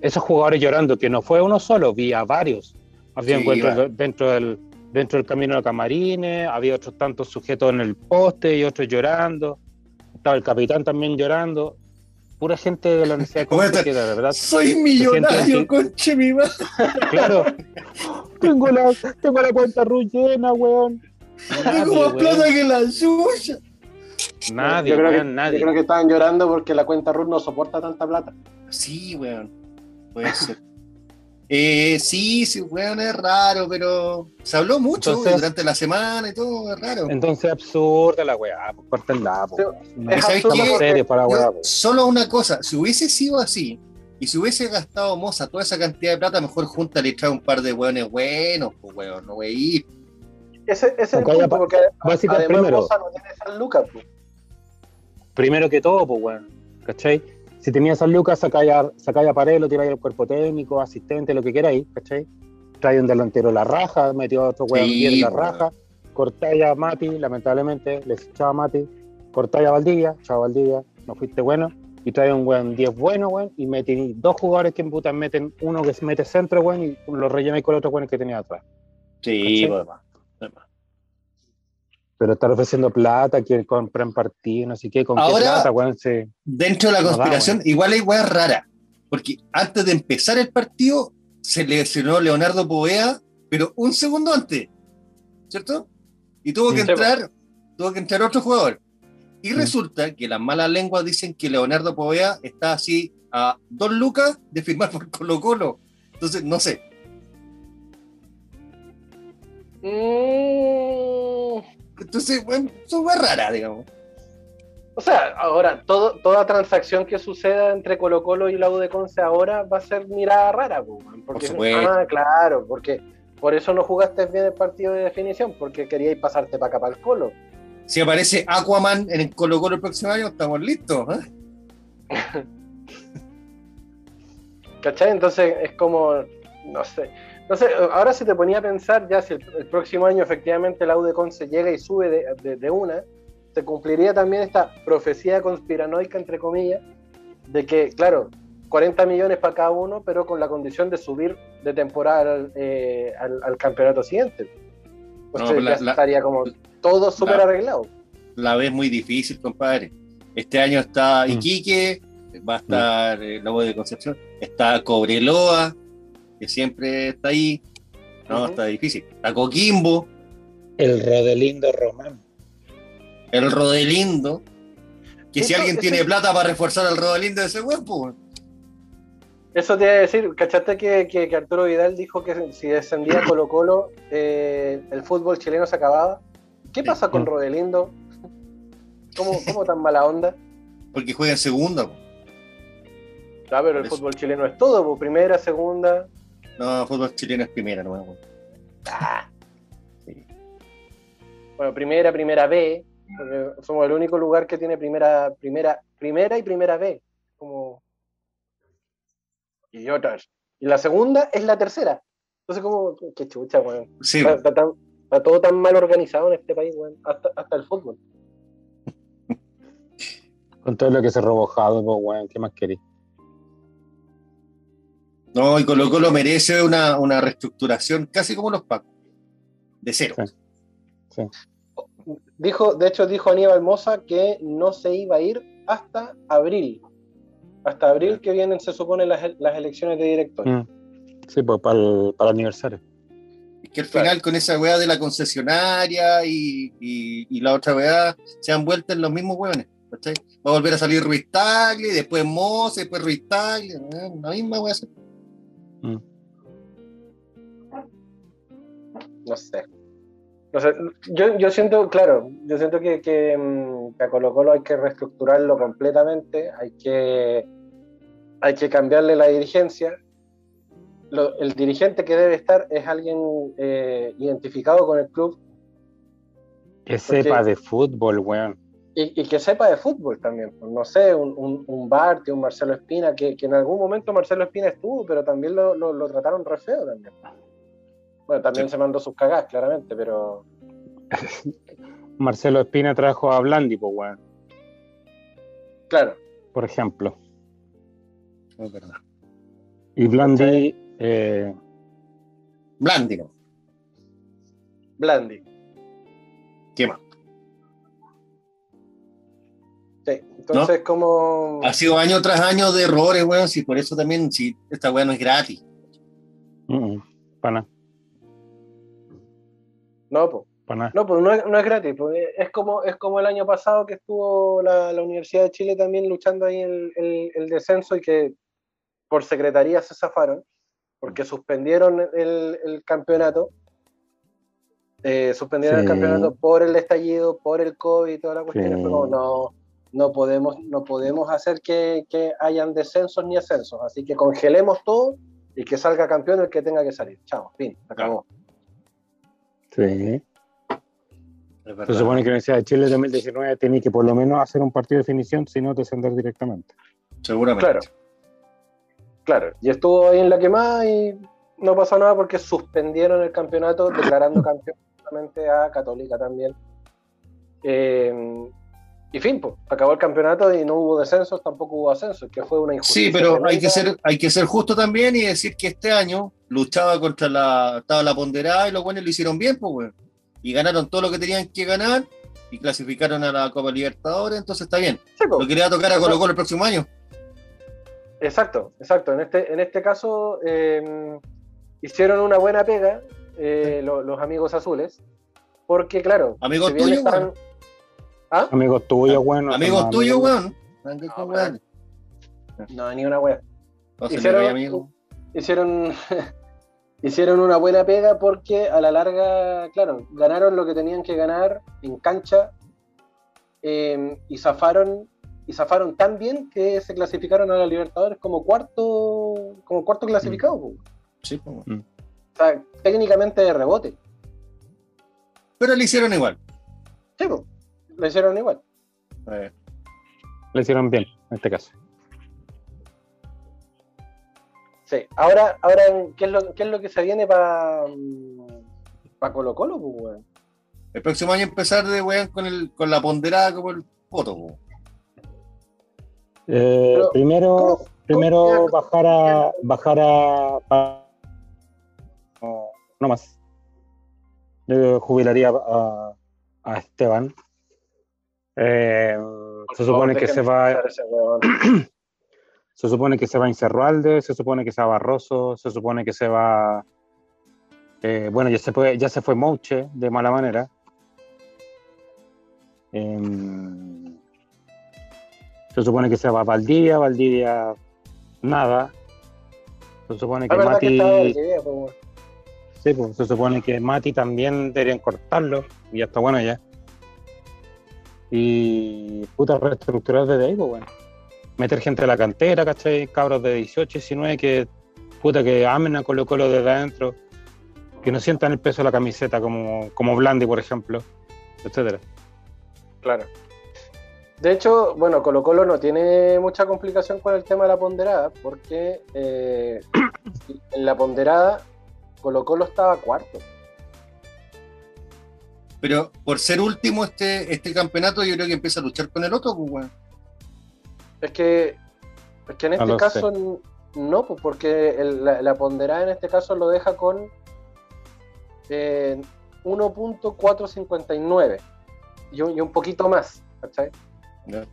Esos jugadores llorando, que no fue uno solo, vi a varios. Había Sí, encuentros dentro del, dentro del camino de camarines, había otros tantos sujetos en el poste y otros llorando. Estaba el capitán también llorando. Pura gente de la Universidad de ¿Cómo Conce que verdad, Soy millonario, conche mi madre. claro. tengo, la, tengo la cuenta Ruth llena, weón. Tengo más plata que la suya. Nadie, yo, creo que, nadie. yo creo que estaban llorando porque la cuenta Ruth no soporta tanta plata. Sí, weón. Puede ser. Eh, sí, sí, weón, es raro, pero se habló mucho Entonces- durante la semana y todo, es raro. Entonces absurda la weá, pues córtenla. Sí, No para la weá, Yo- po. solo una cosa, si hubiese sido así, y si hubiese gastado Moza toda esa cantidad de plata, mejor junta y trae un par de weones buenos, pues weón, no wey. Ese, ese es el punto, porque además primero. Moza no tiene esas lucas. pues. Primero que todo, pues weón, ¿cachai? si tenía esas lucas, sacáis a, sacáis a Paredes, lo tiráis al cuerpo técnico, asistente, lo que queráis, ¿cachai? Trae un delantero la raja, metió a otro weón Sí, bien la po, raja, cortáis a Mati, lamentablemente, les echaba a Mati, cortáis a Valdivia, chao Valdivia, no fuiste bueno, y trae un weón 10 bueno, weón, y metí dos jugadores que en puta meten uno que se mete centro, weón, y lo rellenáis con los otros weones que tenía atrás. Sí, ¿Cachai? Pero estar ofreciendo plata, que compran partido, no sé qué, con qué Ahora- plata, weón, sí. Dentro de la No da, conspiración, igual hay weas raras. Porque antes de empezar el partido, se lesionó Leonardo Povea, pero un segundo antes. ¿Cierto? Y tuvo que Sí, entrar, tuvo que entrar otro jugador. Y Mm. resulta que las malas lenguas dicen que Leonardo Povea está así a dos lucas de firmar por Colo Colo. Entonces, no sé. Mm, Entonces, bueno, son weas raras, digamos. O sea, ahora, todo, toda transacción que suceda entre Colo Colo y la U de Conce ahora va a ser mirada rara, porque, Por supuesto. Ah, claro, porque por eso no jugaste bien el partido de definición, porque queríais pasarte para acá para el Colo. Si aparece Aquaman en el Colo Colo el próximo año, estamos listos. ¿eh? ¿Cachai? Entonces es como, no sé. No sé, ahora se te ponía a pensar ya si el, el próximo año efectivamente la U de Conce llega y sube de, de- de una, se cumpliría también esta profecía conspiranoica, entre comillas, de que, claro, 40 millones para cada uno, pero con la condición de subir de temporada al, eh, al- al campeonato siguiente. Pues No, la- ya la- estaría como todo súper la- arreglado. la ves muy difícil, compadre. Este año está Mm. Iquique, va a estar el Lobo de Concepción, está Cobreloa, que siempre está ahí. No, está difícil. Está Coquimbo, El Rodelindo Román. el Rodelindo. Que si alguien tiene plata para reforzar el Rodelindo de ese pues, cuerpo, Eso te iba a decir, ¿cachaste que, que- que Arturo Vidal dijo que si descendía Colo Colo, eh, el fútbol chileno se acababa? ¿Qué pasa con. Rodelindo? ¿Cómo, ¿Cómo tan mala onda? porque juega en segunda. po. Ah, pero el Eso. fútbol chileno es todo, po, primera, segunda. No, fútbol chileno es primera, no weón. Bueno, primera, primera B. porque somos el único lugar que tiene primera, primera, primera y primera B. Como... Y otras. Y la segunda es la tercera. Entonces, como, qué chucha, weón. Sí, Está, está tan- está todo tan mal organizado en este país, weón. Hasta, hasta el fútbol. Con todo lo que se robó Jado, pues, weón, ¿qué más queréis? No, y Colo Colo merece una, una reestructuración casi como los Pacos. De cero. Sí. Dijo, de hecho, dijo Aníbal Moza que no se iba a ir hasta abril. Hasta abril que vienen, se supone, las, las elecciones de director. Mm. Sí, pues para el, para el aniversario. Es que al Claro. final con esa weá de la concesionaria y, y- y la otra weá se han vuelto en los mismos weones. ¿cachai? Va a volver a salir Ruiz Tagli, después Mose, después Ruiz Tagli, eh, la misma weá. No sé. No sé, yo, yo siento, claro, yo siento que, que, mm, que a Colo Colo hay que reestructurarlo completamente, hay que, hay que cambiarle la dirigencia. Lo- el dirigente que debe estar es alguien eh, identificado con el club Que sepa de fútbol, weón. Y, y que sepa de fútbol también. pues, No sé, un, un, un Barty, un Marcelo Espina, que, que en algún momento Marcelo Espina estuvo, pero también lo, lo, lo trataron re feo también. Bueno, también Sí. se mandó sus cagadas, claramente, pero Marcelo Espina trajo a Blandi, pues, weón, claro. por ejemplo. Es verdad. Y Blandi, eh, Blandi, ¿no? Blandi. ¿Qué más? Entonces como... Ha sido año tras año de errores, weón, si por eso también, si esta weá no es gratis. para nada, No, pues. pa' nada. No, pues no es, no es gratis. pues, es, como, es como el año pasado que estuvo la, la Universidad de Chile también luchando ahí el, el, el descenso y que por secretaría se zafaron, porque suspendieron el, el campeonato. eh, suspendieron el campeonato por el estallido, por el COVID y toda la cuestión. Sí. Fue como, no, no podemos, no podemos hacer que, que hayan descensos ni ascensos. Así que congelemos todo y que salga campeón el que tenga que salir. Chao, fin, se acabó. Sí. Se supone que la Universidad de Chile 2019 tiene que por lo menos hacer un partido de definición, si no descender directamente. Seguramente. Claro. Claro, y estuvo ahí en la quemada y no pasó nada porque suspendieron el campeonato, declarando campeón a Católica también. Eh, y fin, pues, acabó el campeonato y no hubo descensos, tampoco hubo ascensos, que fue una injusticia. Sí, pero hay que ser, hay que ser justo también y decir que este año luchaba contra la, estaba la ponderada y los buenos lo hicieron bien, pues, weón. Y ganaron todo lo que tenían que ganar y clasificaron a la Copa Libertadores, entonces está bien. Sí, po. Lo que le va a tocar a Colo Colo el próximo año. Exacto, exacto. En este, en este caso eh, hicieron una buena pega eh, lo- los amigos azules, porque claro, Amigos si tuyos, están-. ¿Ah? Amigos tuyos, bueno. Amigos no, tuyos, weón. No, ni una. No le Hicieron- hicieron, hicieron una buena pega porque a la larga, claro, ganaron lo que tenían que ganar en cancha eh, y zafaron y zafaron tan bien que se clasificaron a la Libertadores como cuarto como cuarto clasificado. po. Sí, pues, weón. O sea, técnicamente de rebote. Pero le hicieron igual. Sí, po, lo hicieron igual. Eh, Le hicieron bien, en este caso. Sí. Ahora, ahora ¿qué, es lo, ¿qué es lo que se viene para para Colo Colo? Pues, weón? el próximo año empezar de weón con, el, con la ponderada como el poto, weón. Eh, Pero, primero, ¿cómo- primero cómo- bajar a bajar a, a- no, no más. Yo jubilaría a, a Esteban. Eh, se favor, supone que se va, se supone que se va Incerrualde, se supone que se va Barroso, se supone que se va eh, bueno, ya se fue, ya se fue Mouche de mala manera. Em, se supone que se va Valdivia, Valdivia nada. Se supone que Mati, Valdivia, pues, sí, pues, se supone que Mati también deberían cortarlo y ya está bueno ya. Y puta reestructurar desde ahí, pues bueno. Meter gente a la cantera, ¿cachai? Cabros de 18, 19 que puta que amen a Colo Colo desde adentro, que no sientan el peso de la camiseta como, como Blandi, por ejemplo, etcétera. Claro. De hecho, bueno, Colo Colo no tiene mucha complicación con el tema de la ponderada, porque eh, en la ponderada Colo Colo estaba cuarto. Pero por ser último este, este campeonato, yo creo que empieza a luchar con el otro, pues, weón. Es que, es que en No este caso no, pues porque el- la, la ponderada en este caso lo deja con eh, 1.459 y un, y un poquito más, ¿cachai? Ya.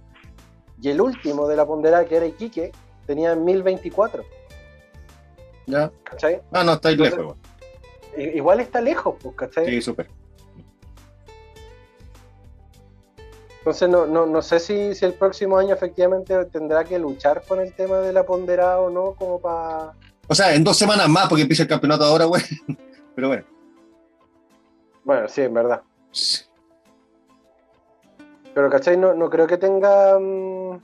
Y el último de la ponderada, que era Iquique, tenía 1024, ¿Ya? ¿cachai? Ah, no, está ahí Entonces- lejos, weón. I- Igual está lejos, pues, ¿cachai? Sí, súper. Entonces no, no, no sé si, si el próximo año efectivamente tendrá que luchar con el tema de la ponderada o no, como para... O sea, en dos semanas más, porque empieza el campeonato ahora, weón. Pero bueno. Bueno, sí, en verdad. Pero, ¿cachai? No, no creo que tenga, mm,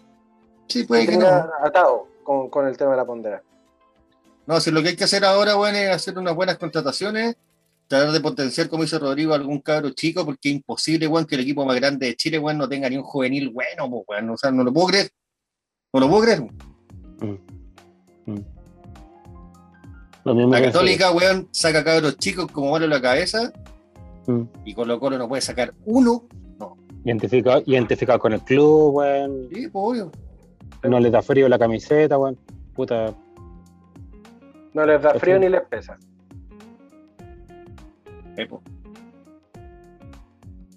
Sí, puede que tenga no. atado con, con el tema de la ponderada. No, si lo que hay que hacer ahora, weón, es hacer unas buenas contrataciones, tratar de potenciar, como dice Rodrigo, algún cabro chico, porque es imposible, weón, que el equipo más grande de Chile, weón, no tenga ni un juvenil bueno, pues, weón. O sea, no lo puedo creer. No lo puedo creer. Mm. Mm. Lo mismo La que Católica, weón, saca cabros chicos como malo en la cabeza Mm. y Colo Colo no puede sacar uno. Identificado, identificado con el club, weón. Sí, pues, obvio. No les da frío la camiseta, weón. Puta. No les da frío ni les pesa.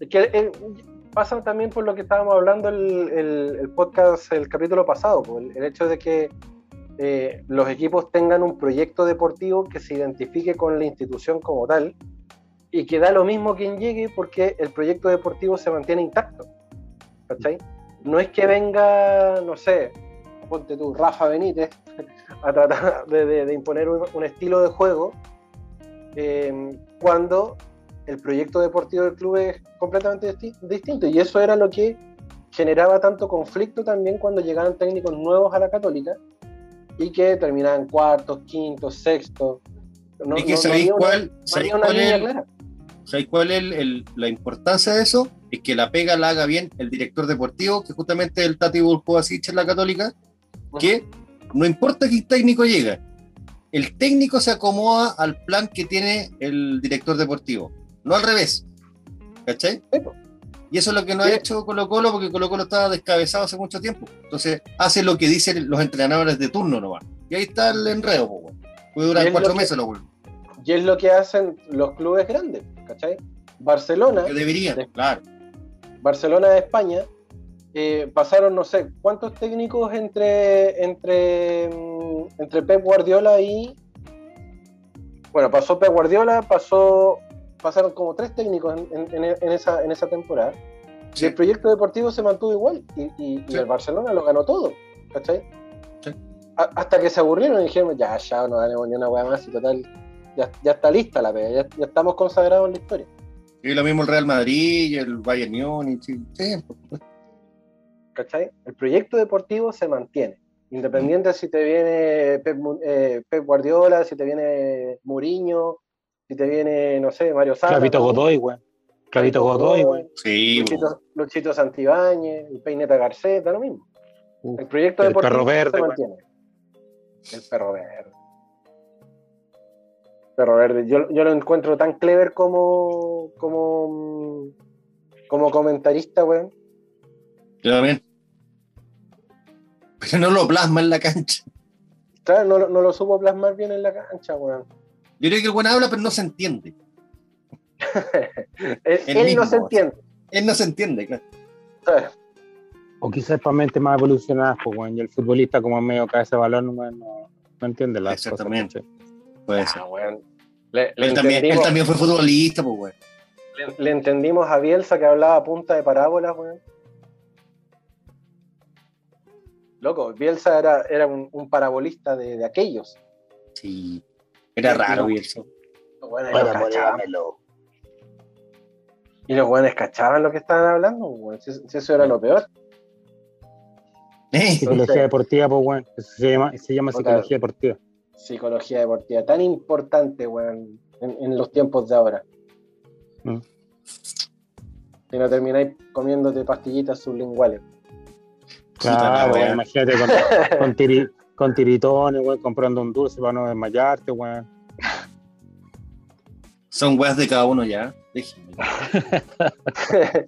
Es que eh, pasa también por lo que estábamos hablando el, el- el podcast, el capítulo pasado, po, el, el hecho de que eh, los equipos tengan un proyecto deportivo que se identifique con la institución como tal y que da lo mismo quien llegue porque el proyecto deportivo se mantiene intacto. ¿Cachai? No es que venga, no sé, ponte tú, Rafa Benítez, a tratar de, de- de imponer un, un estilo de juego eh, cuando el proyecto deportivo del club es completamente disti- distinto. Y eso era lo que generaba tanto conflicto también cuando llegaban técnicos nuevos a la Católica y que terminaban cuartos, quintos, sextos. No, es que no- no ¿sabéis una- cuál, no ¿sabéis cuál es clara. ¿Sabes cuál es el- el- la importancia de eso? Es que la pega la haga bien el director deportivo, que justamente el Tati Volkovacic en la Católica, que no importa qué técnico llega, el técnico se acomoda al plan que tiene el director deportivo, no al revés. ¿Cachai? Y eso es lo que no ha hecho Colo Colo porque Colo Colo estaba descabezado hace mucho tiempo. Entonces hace lo que dicen los entrenadores de turno nomás. Y ahí está el enredo, pues. Puede durar cuatro lo meses, lo weón. Y es lo que hacen los clubes grandes, ¿cachai? Barcelona, Que deberían, Sí. claro. Barcelona de España, eh, pasaron no sé cuántos técnicos entre, entre, mm, entre Pep Guardiola y. Bueno, pasó Pep Guardiola, pasó, pasaron como tres técnicos en, en- en esa, en esa temporada. Y el proyecto deportivo se mantuvo igual. Y, y- y Sí. el Barcelona lo ganó todo, ¿cachai? Sí. A- hasta que se aburrieron y dijeron, ya, ya, no ganemos ni una hueá más y total, ya, ya está lista la pega, ya, ya estamos consagrados en la historia. Y lo mismo el Real Madrid y el Bayern Múnich. Sí. ¿Cachai? El proyecto deportivo se mantiene. Independiente si te viene Pep, eh, Pep Guardiola, si te viene Mourinho, si te viene, no sé, Mario Sala. Clavito. Godoy, weón. Clavito Godoy, weón. Sí. Luchito, Luchito Santibáñez, el Peineta Garceta, lo mismo. Uf, El proyecto el deportivo perro verde, se mantiene. El perro verde. Perro verde. Yo, yo lo encuentro tan clever como, como, como comentarista, weón. Yo también. Pero no lo plasma en la cancha. Claro, no, lo- no lo supo plasmar bien en la cancha, weón. Yo creo que el buen habla, pero no se entiende. Él, El él mismo, no se entiende. Él no se entiende, claro. O quizás para mente más evolucionada, pues, weón. Y el futbolista, como medio cabeza de balón, weón, no, no entiende las cosas. Exactamente. Puede ser. Ah, weón. Le, le Él también, él entendimos, también fue futbolista, pues, weón. le- le entendimos a Bielsa que hablaba a punta de parábolas, weón. Loco, Bielsa era, era un, un parabolista de, de aquellos. Sí. Era raro, Bielsa. Los weones lo Bueno, moléamelo. Y los buenos cachaban lo que estaban hablando, weón. Si, si eso era lo peor. Eh, Psicología deportiva, pues, weón. Eso se llama, se llama psicología deportiva. Psicología deportiva, tan importante, weón, en, en los tiempos de ahora. Mm. Si no termináis comiéndote pastillitas sublinguales. Weón, imagínate con, con, tiri- con tiritones, weón, comprando un dulce para no desmayarte, weón. Son weas de cada uno ya. Déjenme.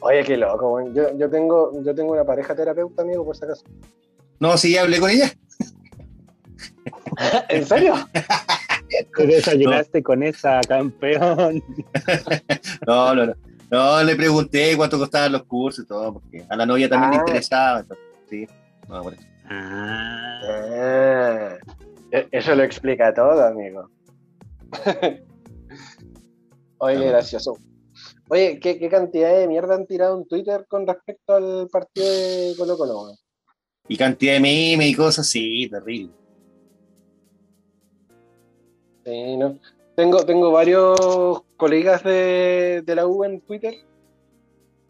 Oye, qué loco, weón. Yo, yo, tengo, yo tengo una pareja terapeuta, amigo, por si acaso. No, sí, ya hablé con ella. ¿En serio? Te desayunaste con esa, campeón. No, no, no. No, le pregunté cuánto costaban los cursos y todo, porque a la novia también le Ah. interesaba. entonces, Sí, no, por eso. Ah. Ah, e- eso lo explica todo, amigo. Oye, qué gracioso. Oye, ¿qué, qué cantidad de mierda han tirado en Twitter con respecto al partido de Colo Colo? Y cantidad de memes y cosas, sí, terrible. Sí, ¿no? Tengo, tengo varios colegas de, de la U en Twitter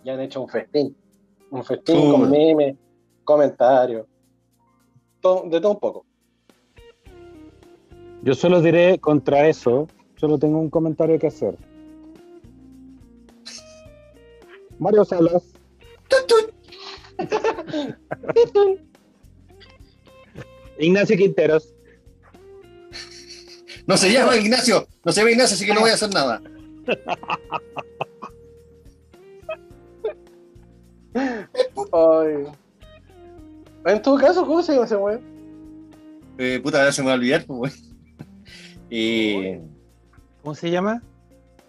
y han hecho un festín. Un festín con memes, comentarios, todo- de todo un poco. Yo solo diré contra eso, solo tengo un comentario que hacer. Mario Salas. Ignacio Quinteros. No se llama Ignacio, no se llama Ignacio, así que no voy a hacer nada. Ay. En todo caso, ¿cómo se llama ese weón? Eh, puta, ahora se me va a olvidar, pues, güey. Eh, ¿Cómo se llama?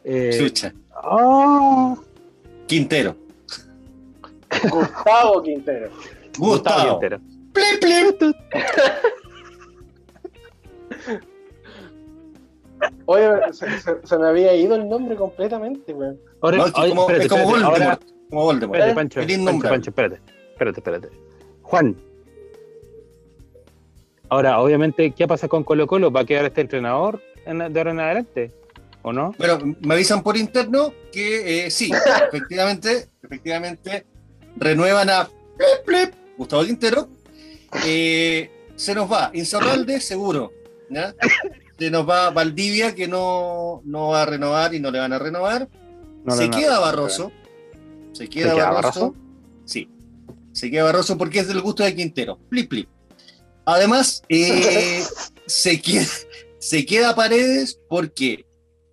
Eh, chucha, ah, Quintero. Gustavo Quintero. Gustavo. Quintero. Plip, plip. Oye, se, se- se me había ido el nombre completamente, weón. Ahora, No, es, que oye, como, espérate, es como espérate, Voldemort. ahora- como Voldemort. espérate, Pancho, Pancho, innombrable. Pancho, espérate, espérate, espérate. Juan. Ahora, obviamente, ¿qué pasa con Colo Colo? ¿Va a quedar este entrenador en- de ahora en adelante? ¿O no? Bueno, me avisan por interno que eh, sí, efectivamente, efectivamente, renuevan a plip, plip, Gustavo Quintero. Eh, se nos va Insaurralde, seguro. ¿ya? Se nos va Valdivia, que no, no va a renovar y no le van a renovar. No, se queda Barroso. Se queda, queda Barroso. Barroso? Sí. Se queda Barroso porque es del gusto de Quintero. Plip, plip. Además, eh, se, queda, se queda Paredes porque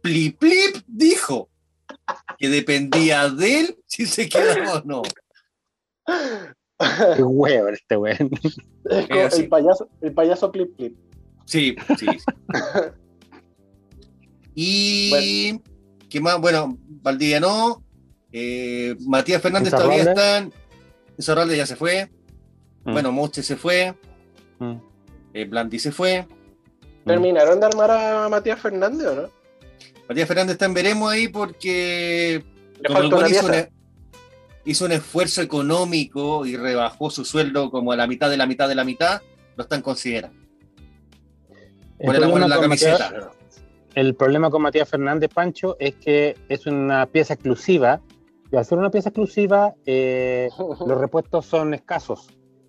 Plip Plip dijo que dependía de él si se quedaba o no. Qué huevo este weón. Así. el payaso, el payaso Plip Plip. Sí, sí. sí. Y ¿qué más? Bueno, Valdivia no. Eh, Matías Fernández todavía Izarralde. está. en- Izarralde ya se fue. Mm. Bueno, Moche se fue. Mm. eh, Blandi se fue. ¿Terminaron de armar a Matías Fernández o no? Matías Fernández está en veremos ahí porque una hizo, un, pieza. hizo un esfuerzo económico y rebajó su sueldo como a la mitad de la mitad de la mitad, lo están considerando. El problema la con. Matías- el problema con Matías Fernández Pancho es que es una pieza exclusiva y al ser una pieza exclusiva eh, los repuestos son escasos.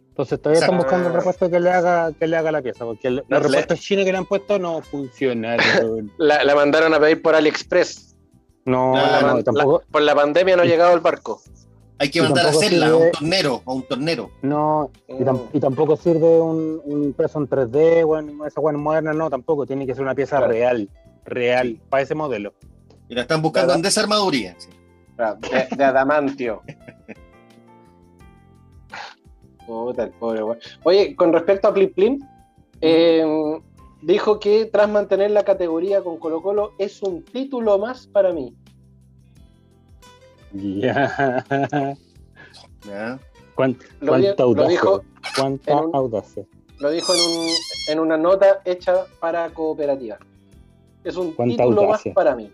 Entonces todavía están buscando el repuesto que le haga que le haga la pieza, porque el- los repuestos chinos que le han puesto no funcionaron. La, la mandaron a pedir por AliExpress. No, no, tampoco, por la pandemia no ha llegado el barco. Hay que mandar a hacerla a un tornero, a un tornero. no, y, tam- y tampoco sirve un, un impreso en 3D, bueno, esa buena moderna, no, tampoco, tiene que ser una pieza Claro. real, real, Sí. para ese modelo. Y la están buscando en desarmaduría. sí. Ah, De, de adamantio. Puta, el pobre weón. Oye, con respecto a Plip Plip, eh, dijo que tras mantener la categoría con Colo Colo es un título más para mí. Ya. ¿ya? ¿Cuán- Lo, di- ¿Cuánta lo audacia? dijo, ¿Cuánta en un- audacia? lo dijo en, un- en una nota hecha para cooperativa. Es un título audacia. más para mí.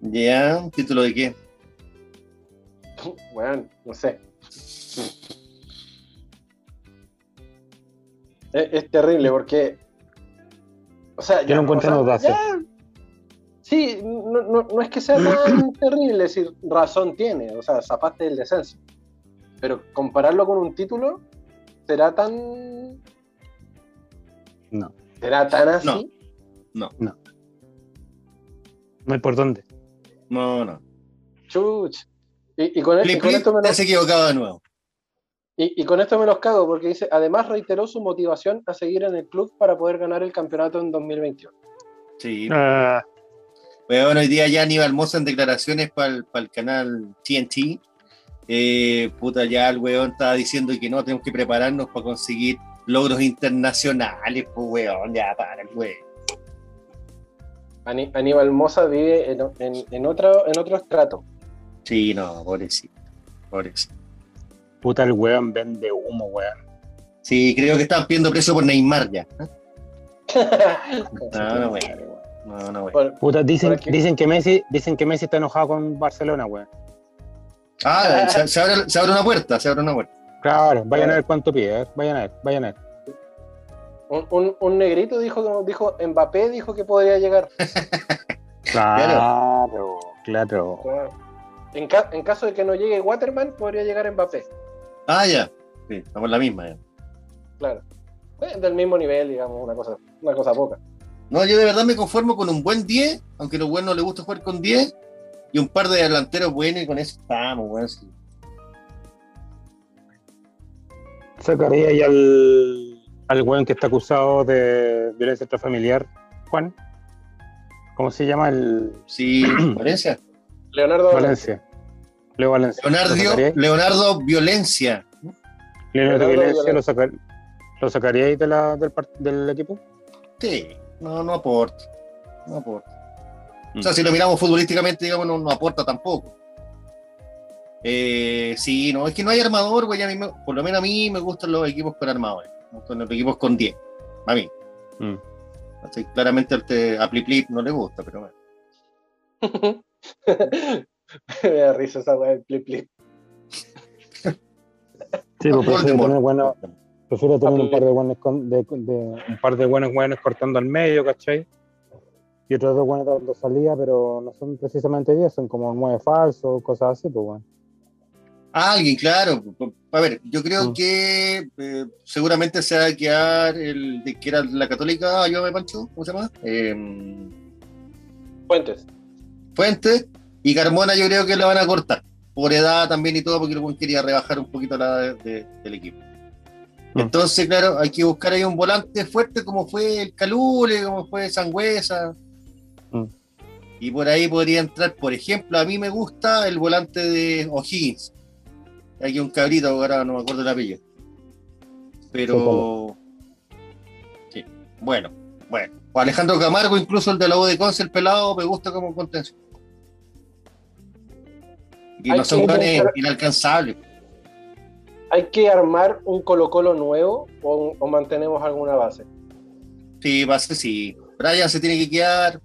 ¿Ya? ¿Título de qué? Bueno, no sé. Es, es terrible porque. O sea, Yo no encuentro o sea, audacia. ya- Sí, no, no- no es que sea tan terrible, es decir, razón tiene, o sea, zapaste del descenso. Pero compararlo con un título, ¿será tan. No, ¿Será tan así? No. no hay por dónde. No, no. Chuch. Y, y con, y esto me te lo- has equivocado de nuevo. Y, y con esto me los cago porque dice, además reiteró su motivación a seguir en el club para poder ganar el campeonato en 2021. Sí. Ah, Bueno, hoy día ya Aníbal Moza en declaraciones para el, canal TNT. eh, puta, ya el weón estaba diciendo que no, tenemos que prepararnos para conseguir logros internacionales, pues weón, ya para el weón. Aníbal Moza vive en, en- en otro, en otro estrato. Sí, no, pobrecito. Pobrecito. puta, el weón vende humo, weón. Sí, creo que estaban pidiendo precio por Neymar ya. ¿eh? No, no, weón. No, no, Puta, dicen, dicen, que Messi, dicen que Messi está enojado con Barcelona, weón. Ah, se, se abre, se abre una puerta, se abre una puerta. Claro, vayan a ver cuánto pide, ver, vayan a ver, vayan a ver. un, un- un negrito dijo, dijo, Mbappé dijo que podría llegar. Claro, claro. En, ca- en caso de que no llegue Waterman, podría llegar Mbappé. Ah, ya. Sí, estamos en la misma ya. Claro. Eh, del mismo nivel, digamos, una cosa, una cosa poca. No, yo de verdad me conformo con un buen 10, aunque a los buenos les gusta jugar con 10, y un par de delanteros buenos y con eso estamos, weón. sí. Sacaría ahí al, al weón que está acusado de violencia intrafamiliar, Juan. ¿Cómo se llama? El Sí, Valencia. Leonardo Valencia. Leo Valencia. ¿Lo Leonardo? Leonardo Violencia. Leonardo Leonardo Violencia, ¿lo, Violencia. sacar, ¿lo sacaría ahí de la, del, part- del equipo? Sí, no, no aporta. No aporta. Mm. O sea, si lo miramos futbolísticamente, digamos, no, no aporta tampoco. Eh, sí, no, es que no hay armador, güey. a mí me- por lo menos a mí me gustan los equipos con armadores. Me gustan los equipos con 10. A mí. Mm. Así, claramente a Plip Plip no le gusta, pero bueno. Me da risa esa weá del plip plip. Sí, pues Voldemort. tener, bueno, prefiero tener un par de con- de, de- un par de buenos buenos cortando al medio, ¿cachai? Y otros dos buenos dando salida, pero no son precisamente 10, son como nueve falsos, cosas así, pues bueno. Alguien, claro. A ver, yo creo Mm. que eh, seguramente se va a quedar el de que era la católica, ayúdame Pancho, ¿cómo se llama? Eh, Fuentes. Fuente y Carmona yo creo que la van a cortar. Por edad también y todo, porque el buen quería rebajar un poquito la edad de- de- del equipo. Mm. Entonces, claro, hay que buscar ahí un volante fuerte como fue el Calule, como fue Sangüesa. Mm. Y por ahí podría entrar, por ejemplo, a mí me gusta el volante de O'Higgins. Aquí un cabrito, ahora no me acuerdo el apellido. Pero. Sí, bueno, bueno. O Alejandro Camargo, incluso el de la U de Conce, el pelado, me gusta como contención. Y Hay no son inalcanzables. ¿Hay que armar un Colo-Colo nuevo o, o mantenemos alguna base? Sí, base sí. Brian se tiene que quedar.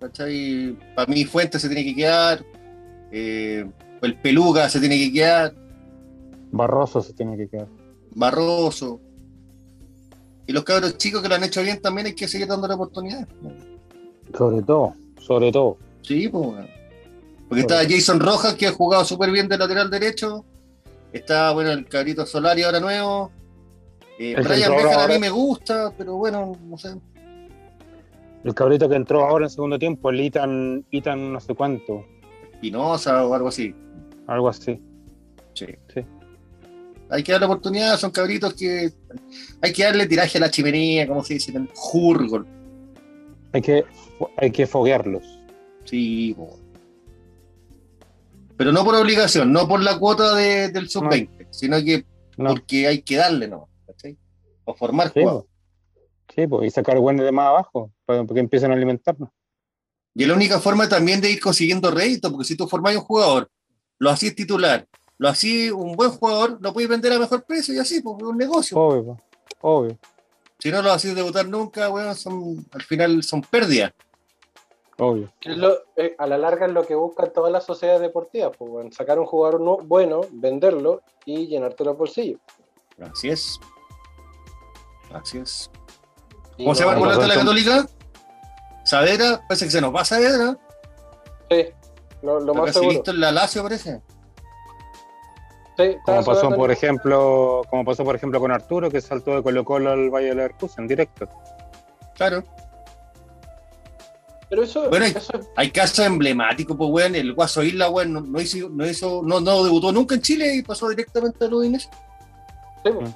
¿Cachai? Para mí, Fuentes se tiene que quedar. eh, el Peluga se tiene que quedar. Barroso se tiene que quedar. Barroso. Y los cabros chicos que lo han hecho bien también hay que seguir dándole oportunidad. Sobre todo, sobre todo. Sí, pues. Porque está Jason Rojas, que ha jugado súper bien de lateral derecho. Está, bueno, el cabrito Solari ahora nuevo. Eh, Brian Bejar a mí me gusta, pero bueno, no sé. El cabrito que entró ahora en segundo tiempo, el Itan, Itan no sé cuánto, Pinoza o algo así. algo así. Sí. Sí. Hay que darle oportunidad, son cabritos que hay que darle tiraje a la chimenea, como se dice, el jurgol. Hay que, hay que foguearlos. Sí, po. Pero no por obligación, no por la cuota de- del sub-20, sino que No. porque hay que darle, ¿no? ¿Cachai? O formar Sí, jugadores. Sí, pues, y sacar buenos de más abajo, para que empiecen a alimentarnos. Y es la única forma también de ir consiguiendo rédito, porque si tú formás un jugador, lo hacís titular, lo hacís un buen jugador, lo puedes vender a mejor precio y así, porque es un negocio. Obvio, obvio. Si no lo hacís debutar nunca, weón, son, al final son pérdidas. Obvio. Lo- eh, a la larga es lo que buscan todas las sociedades deportivas, pues, bueno, sacar un jugador no- bueno, venderlo y llenarte los bolsillos. Así es. Así es. Y ¿Cómo se llama el volante de la Católica? Saavedra, parece que se nos va Saavedra. Sí, lo, más seguro. visto en la Lazio, parece. Sí, Como pasó, por en- ejemplo, como pasó, por ejemplo, con Arturo, que saltó de Colo Colo al Valle de Leverkusen directo. Claro. Pero eso, Bueno, y- eso es- Hay casos emblemáticos, pues, weón. El Guaso Isla, weón, no, no hizo, no, hizo no, no debutó nunca en Chile y pasó directamente al Udinese. sí, pues.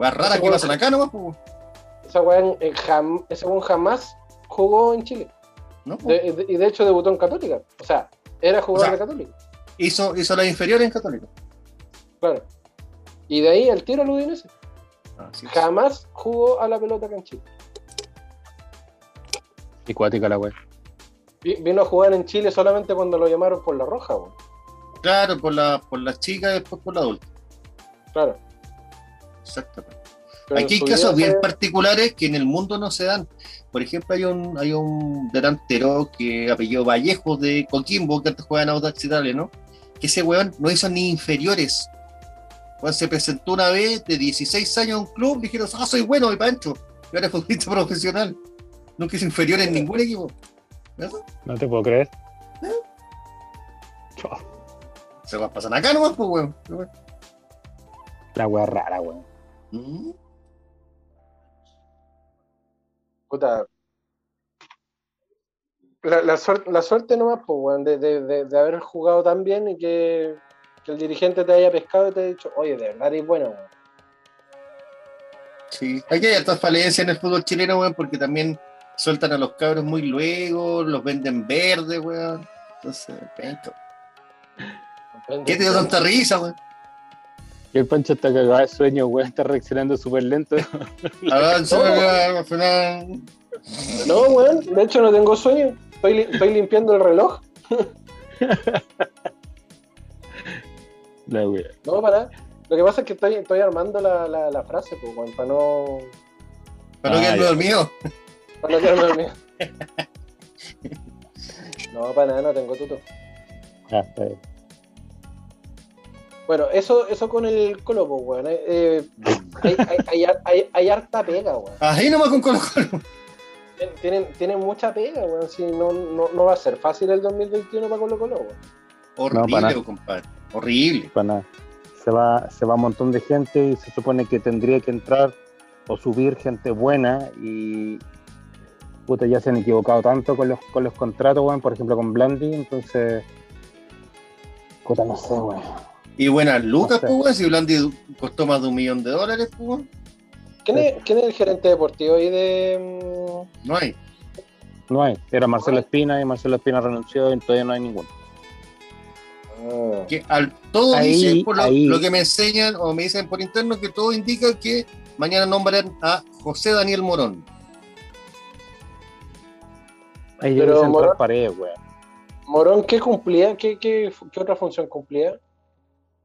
Ese que weón- pasan acá nomás, pues, esa weá en- jam- ese weón jamás jugó en Chile. ¿no? De- de- y de hecho debutó en Católica. O sea, era jugador O sea, de Católica. Hizo, hizo la inferior en Católica. Claro. Y de ahí el tiro al Udinese. Jamás jugó a la pelota acá en Chile. Y cuática la wea. Vi- Vino a jugar en Chile solamente cuando lo llamaron por la roja, weón. Claro, por la, por las chicas y después por la adulta. Claro. Exactamente. Pero Aquí hay casos bien fue- particulares que en el mundo no se dan. Por ejemplo, hay un, hay un delantero que apellido Vallejo de Coquimbo, que antes jugaba en Audax Italia, ¿no? Que ese weón no hizo ni inferiores. Weón se presentó una vez de 16 años a un club, dijeron, ah, soy bueno, voy para adentro. Y ahora es futbolista profesional. Nunca hizo inferiores en ningún equipo. ¿Verdad? No te puedo creer. Chua, Se va a pasar acá nomás, pues, weón. La wea rara, weón. Mm. Puta. La, la, suer- la suerte nomás, pues, weón, de, de, de, de haber jugado tan bien y que, que el dirigente te haya pescado y te haya dicho, oye, de verdad eres bueno, weón. Sí, aquí hay hartas falencias en el fútbol chileno, weón, porque también sueltan a los cabros muy luego, los venden verde, weón. Entonces, penca. ¿qué te dio tanta risa, weón? Y el Pancho está cagado de sueño, weón. Está reaccionando súper lento. Avanza, al final. No, weón, de hecho no tengo sueño. Estoy, li- estoy limpiando el reloj. La wea. No, para. Lo que pasa es que estoy, estoy armando la, la, la frase, pues, weón, para no, Para no Ah, quedarme dormido. No. No, para nada, no tengo tuto. Ah, está bien. Bueno, eso, eso con el Colo, pues, weón. eh, eh, hay, hay, hay, hay- hay harta pega, weón. Ahí nomás con Colo Colo. Tienen, tienen mucha pega, weón. Si no, no, no va a ser fácil el 2021 para Colo Colo, weón. Horrible, para nada. compadre. Horrible. Para nada. Se va, se va un montón de gente y se supone que tendría que entrar o subir gente buena y puta ya se han equivocado tanto con los, con los contratos, weón, por ejemplo con Blandi, entonces puta no sé, weón. Y buenas lucas, No sé. pues, weón, si Blandi costó más de un millón de dólares, pues, weón. ¿Quién es, quién es el gerente deportivo ahí de. mm, no hay. No hay. Era Marcelo Espina y Marcelo Espina renunció y todavía no hay ninguno. ah, Que al, todo Ahí, dice, por lo, ahí. lo que me enseñan o me dicen por interno, que todo indica que mañana nombran a José Daniel Morón. Ahí Pero Morón- paredes, weón. Morón, ¿qué cumplía? ¿Qué, qué, qué otra función cumplía?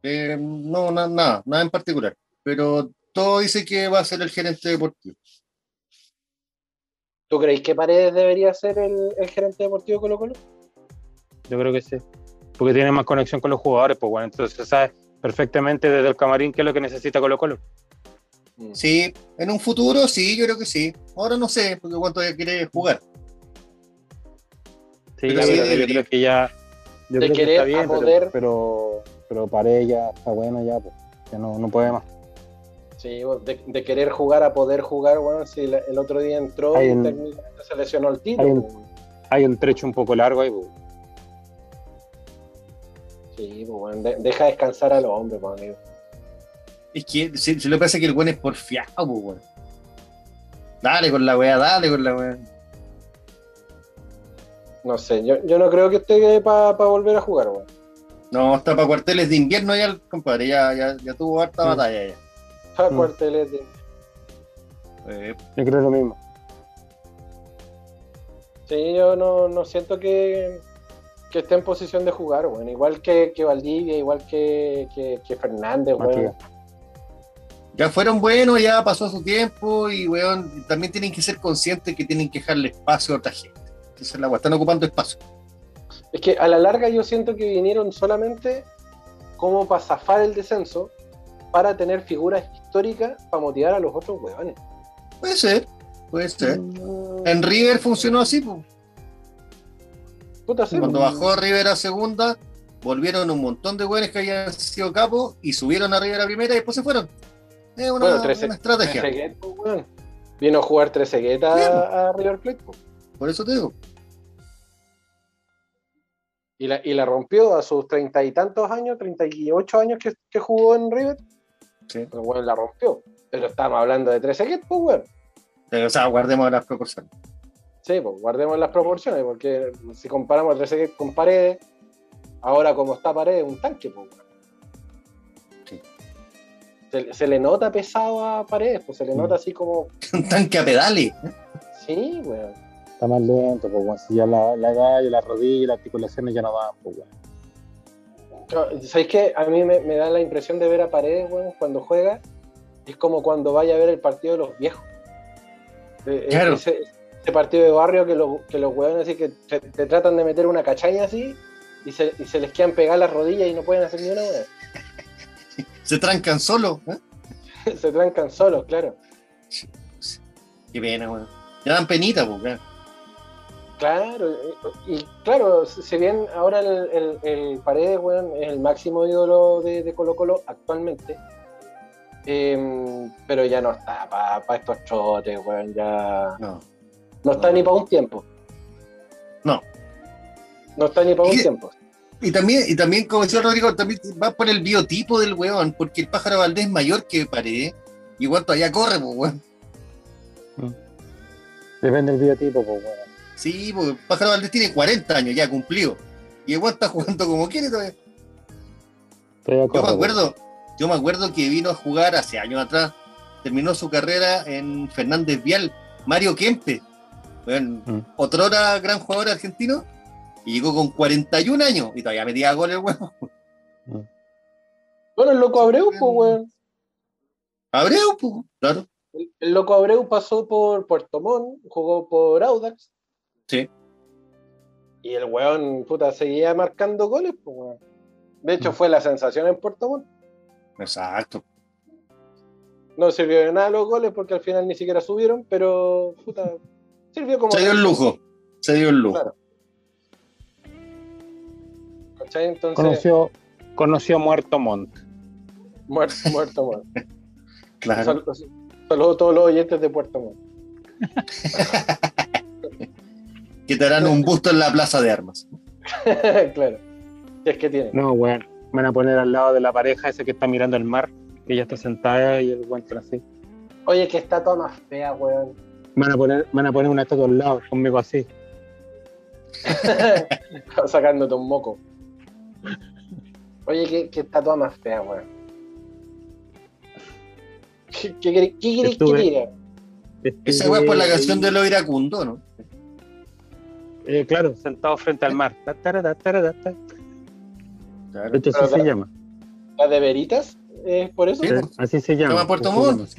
Eh, no, na- nada, nada en particular. Pero todo dice que va a ser el gerente deportivo. ¿Tú creéis que Paredes debería ser el, el gerente deportivo de Colo Colo? Yo creo que sí. Porque tiene más conexión con los jugadores, pues bueno, entonces sabe perfectamente desde el camarín qué es lo que necesita Colo Colo. Sí, en un futuro sí, yo creo que sí. Ahora no sé, porque cuánto quiere jugar. Sí, Pero yo, sí creo, yo creo que ya. Yo De creo que querer está a bien, pero- poder. pero, pero, Paredes ya está bueno ya, pues. Ya no, no puede más. Sí, de, de querer jugar a poder jugar, bueno, si la- el otro día entró Hay y un- se lesionó el tiro. hay un- pues. Hay un trecho un poco largo ahí, pues. Sí, pues bueno, de- deja descansar a los hombres, pues, amigo. Es que si, si lo que pasa es que el buen es porfiado, pues, weón. Dale con la weá, dale con la weá. No sé, yo, yo no creo que esté para volver a jugar, weón. No, está para cuarteles de invierno ya, compadre. Ya, ya, ya tuvo harta Sí. batalla ya. Para Mm. cuarteles de- Eh, Yo creo lo mismo. Sí, yo no, no siento que, que esté en posición de jugar, weón. Igual que, que Valdivia, igual que, que, que Fernández, weón. Matías. ya fueron buenos, ya pasó su tiempo y, weón, también tienen que ser conscientes que tienen que dejarle espacio a otra gente. Esa es la están ocupando espacio. Es que a la larga yo siento que vinieron solamente como para zafar el descenso, para tener figuras históricas para motivar a los otros weones. Puede ser, puede ser. En River funcionó así, pues. Puta, sí, Cuando bajó River a segunda, volvieron un montón de weones que habían sido capos y subieron a River a primera y después se fueron. Es una, Bueno, trece- una estrategia. Vino a jugar Trezeguet a, Sí, pues. a River Plate. pues. Por eso te digo. Y la, y la rompió a sus treinta y tantos años, treinta y ocho años que, que jugó en River. Sí. El weón la rompió. Pero estamos hablando de Trezeguet, pues, weón. O sea, guardemos las proporciones. Sí, pues guardemos las proporciones, porque si comparamos a Trezeguet con Paredes, ahora como está Paredes, un tanque, pues. weón. Sí. Se, se le nota pesado a Paredes, pues se le Mm. nota así como, Un tanque a pedales. sí, weón. Está más lento, pues bueno, si ya la, la edad y la rodilla y las articulaciones ya no van, pues bueno. No, ¿Sabéis qué? A mí me, me da la impresión de ver a Paredes, weón, cuando juega, es como cuando vaya a ver el partido de los viejos. Eh, Claro. Ese, ese partido de barrio que, lo- que los weones así que te, te tratan de meter una cachaña así y se, y se les quedan pegar las rodillas y no pueden hacer ni una weón. Se trancan solo. ¿eh? se trancan solos, claro. Qué pena, weón. Ya dan penita, pues, weón. Claro, y, y claro, si bien ahora el, el, el Paredes, weón, es el máximo ídolo de, de Colo Colo actualmente, em, pero ya no está para estos chotes, weón, ya No. no está ni para un tiempo. No. No está ni para un tiempo. Y también, y también, como decía Rodrigo, también va por el biotipo del weón, porque el pájaro Valdés es mayor que Paredes. Igual todavía corre, pues, weón. Depende del biotipo, pues bueno. Sí, el pájaro Valdés tiene 40 años ya cumplido. Y igual está jugando como quiere todavía. Yo me acuerdo, yo me acuerdo que vino a jugar hace años atrás, terminó su carrera en Fernández Vial, Mario Kempe, bueno, Mm. otrora gran jugador argentino, y llegó con 41 años y todavía metía goles, weón. Bueno, el loco Abreu, pues, weón. Abreu, pues, claro. El, el loco Abreu pasó por Puerto Montt, jugó por Audax. Sí. Y el weón, puta, seguía marcando goles, pues, weón. De hecho, Mm. fue la sensación en Puerto Montt. Exacto. No sirvió de nada los goles porque al final ni siquiera subieron, pero puta, sirvió como. Se dio el lujo. Se dio el lujo. Claro. ¿Cachai? Entonces, Conoció, conoció Muerto Montt. muerto, muerto, muerto. Claro. Saludos saludos a todos los oyentes de Puerto Montt. Que te harán un busto en la plaza de armas. claro. Si es que tienen. No, bueno. Van a poner al lado de la pareja esa que está mirando el mar, que ella está sentada y el guante así. Oye, que está toda más fea, weón. Van a poner, van a poner una estatua al lado conmigo así. Sacándote un moco. Oye, que, que está toda más fea, weón. ¿Qué, qué, querés- qué Estuve- diga? Esa weá es por la canción de lo iracundo, ¿no? Eh, claro, sentado frente al mar. Claro. Esto sí se la- llama. ¿La de Veritas? ¿Es por eso? Sí. Así se llama. llama Puerto se Montt. llama.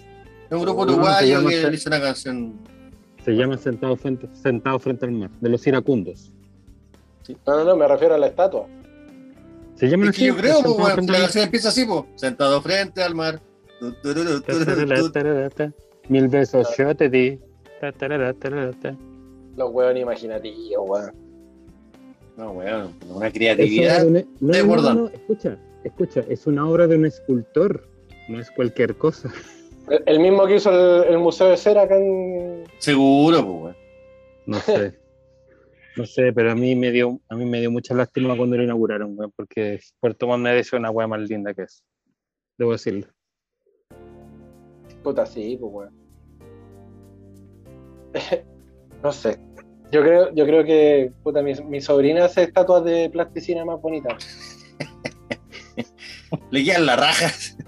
Es un grupo se uruguayo llama que hizo una canción. Se llama sentado frente, sentado frente al mar, de los iracundos. No, no, no, me refiero a la estatua. Se llaman Es así. que yo creo, pues, frente la canción empieza así, pues. Sentado frente al mar. Mil besos yo te di. Los hueones imaginativos, weón. No, weón, una Es creatividad. no, escucha, escucha, es una obra de un escultor, no es cualquier cosa. El, el mismo que hizo el, el Museo de Cera acá en. Seguro, pues, weón. No sé. No sé, pero a mí me dio, a mí me dio mucha lástima cuando lo inauguraron, weón, porque Puerto Montt merece una weá más linda que es. Debo decirlo. Puta, sí, pues, weón. no sé. Yo creo, yo creo que puta, mi, mi sobrina hace estatuas de plasticina más bonitas. Le quedan las rajas.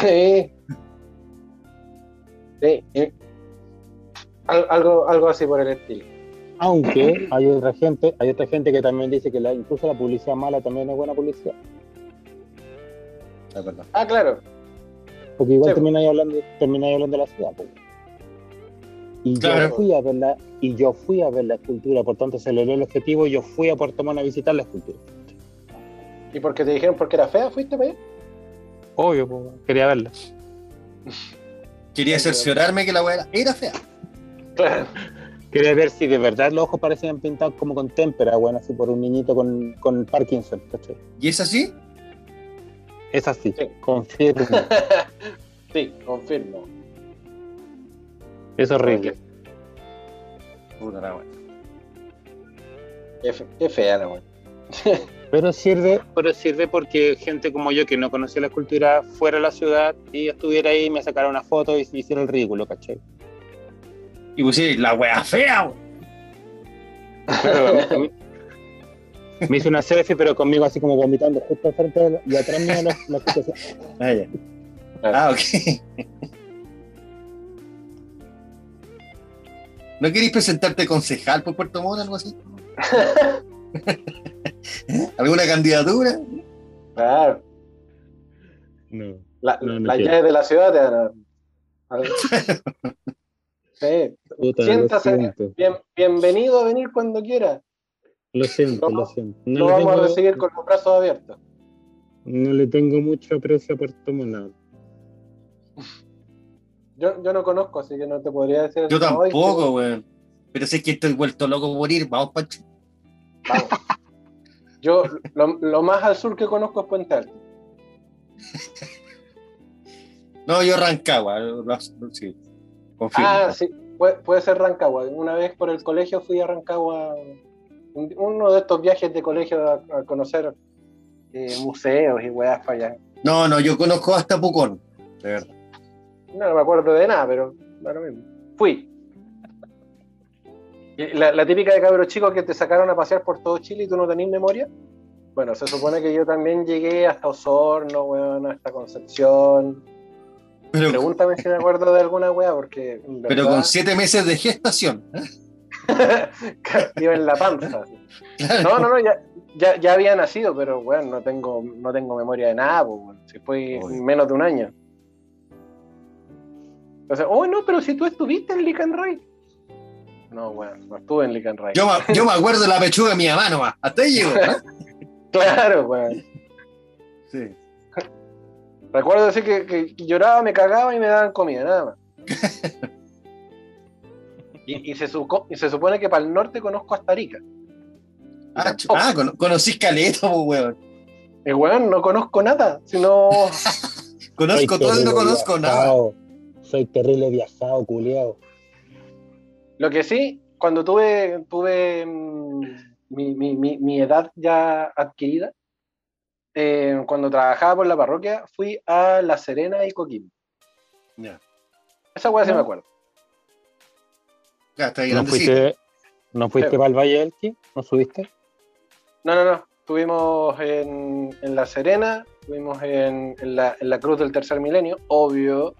Sí. Sí. Al- algo, algo así por el estilo. Aunque hay otra gente, hay otra gente que también dice que la, incluso la publicidad mala también es buena publicidad. Es verdad. Ah, claro. Porque igual Sí, termináis hablando, termináis hablando de la ciudad. po. Y Claro. yo fui a ver la, y yo fui a ver la escultura, por tanto se logró el objetivo y yo fui a Puerto Montt a visitar la escultura. ¿Y porque te dijeron porque era fea, fuiste para allá? Obvio, quería verla. Quería cerciorarme que la weá era, era fea. Claro. Quería ver si de verdad los ojos parecían pintados como con témpera, bueno, así por un niñito con, con Parkinson, ¿cachai? ¿Y es así? Es así, Sí. confirmo. sí, confirmo. Es horrible. Puta la weá. Qué, fe- qué fea la weón. Pero sirve, pero sirve porque gente como yo que no conocía la escultura fuera de la ciudad y estuviera ahí, me sacara una foto y se hiciera el ridículo, ¿cachai? Y pusieron la weá fea, me hice una selfie, pero conmigo así como vomitando justo al frente de la- y atrás mío la, la Ah, ya. Ah, ok. ¿No queréis presentarte concejal por Puerto Montt, algo así? ¿Alguna candidatura? Claro. No. La, No, no las llaves de la ciudad Sí. Puta, Siéntase. Bien, bienvenido a venir cuando quiera. Lo siento, No, lo siento. Lo No, vamos a tengo, recibir con los brazos abiertos. no le tengo mucho aprecio a Puerto Montt. Yo, yo no conozco, así que no te podría decir. Yo "Ay, tampoco, weón. Pero sé que estoy vuelto loco por ir. Vamos, Pancho. vamos". Yo, lo, lo más al sur que conozco es Puente Alto. No, yo Rancagua. Sí. Confirmo. Ah, sí, puede, puede ser Rancagua. Una vez por el colegio fui a Rancagua, un- uno de estos viajes de colegio a, a conocer eh, museos y weas para allá. No, no, yo conozco hasta Pucón. De verdad. No, no me acuerdo de nada, pero da lo mismo. Fui. La, la típica de cabros chicos que te sacaron a pasear por todo Chile y tú no tenés memoria. Bueno, se supone que yo también llegué hasta Osorno, weón, hasta Concepción. Pero, Pregúntame si me acuerdo de alguna wea, porque pero verdad, con siete meses de gestación. iba en la panza. Claro. No, no, no, ya, ya, ya había nacido, pero weón, no tengo, no tengo memoria de nada, weón. Si fue menos de un año. Entonces, oh no, pero si tú estuviste en Lican Ray. No, weón, no estuve en Lican Ray. Yo, me- yo me acuerdo de la pechuga de mi mamá nomás. Hasta ahí llegó. ¿eh? Claro, weón. Sí. Recuerdo decir que, que lloraba, me cagaba y me daban comida, nada más. Y, y se, suco- y se supone que para el norte conozco hasta Arica. Ah, ah, cono- conocí Caleta, pues, weón. Y weón, no conozco nada, sino Conozco todo y no conozco nada. Soy terrible viajado, culiao. Lo que sí, cuando tuve, tuve mm, mi, mi- mi- mi edad ya adquirida, eh, cuando trabajaba por la parroquia, fui a La Serena y Coquimbo. Ya. Esa weá sí me acuerdo. Ya, está ahí ¿No fuiste, ¿no fuiste Sí. para el Valle del Qui? ¿No subiste? No, no, no. Estuvimos en, en La Serena, estuvimos en, en la, en la Cruz del Tercer Milenio, obvio,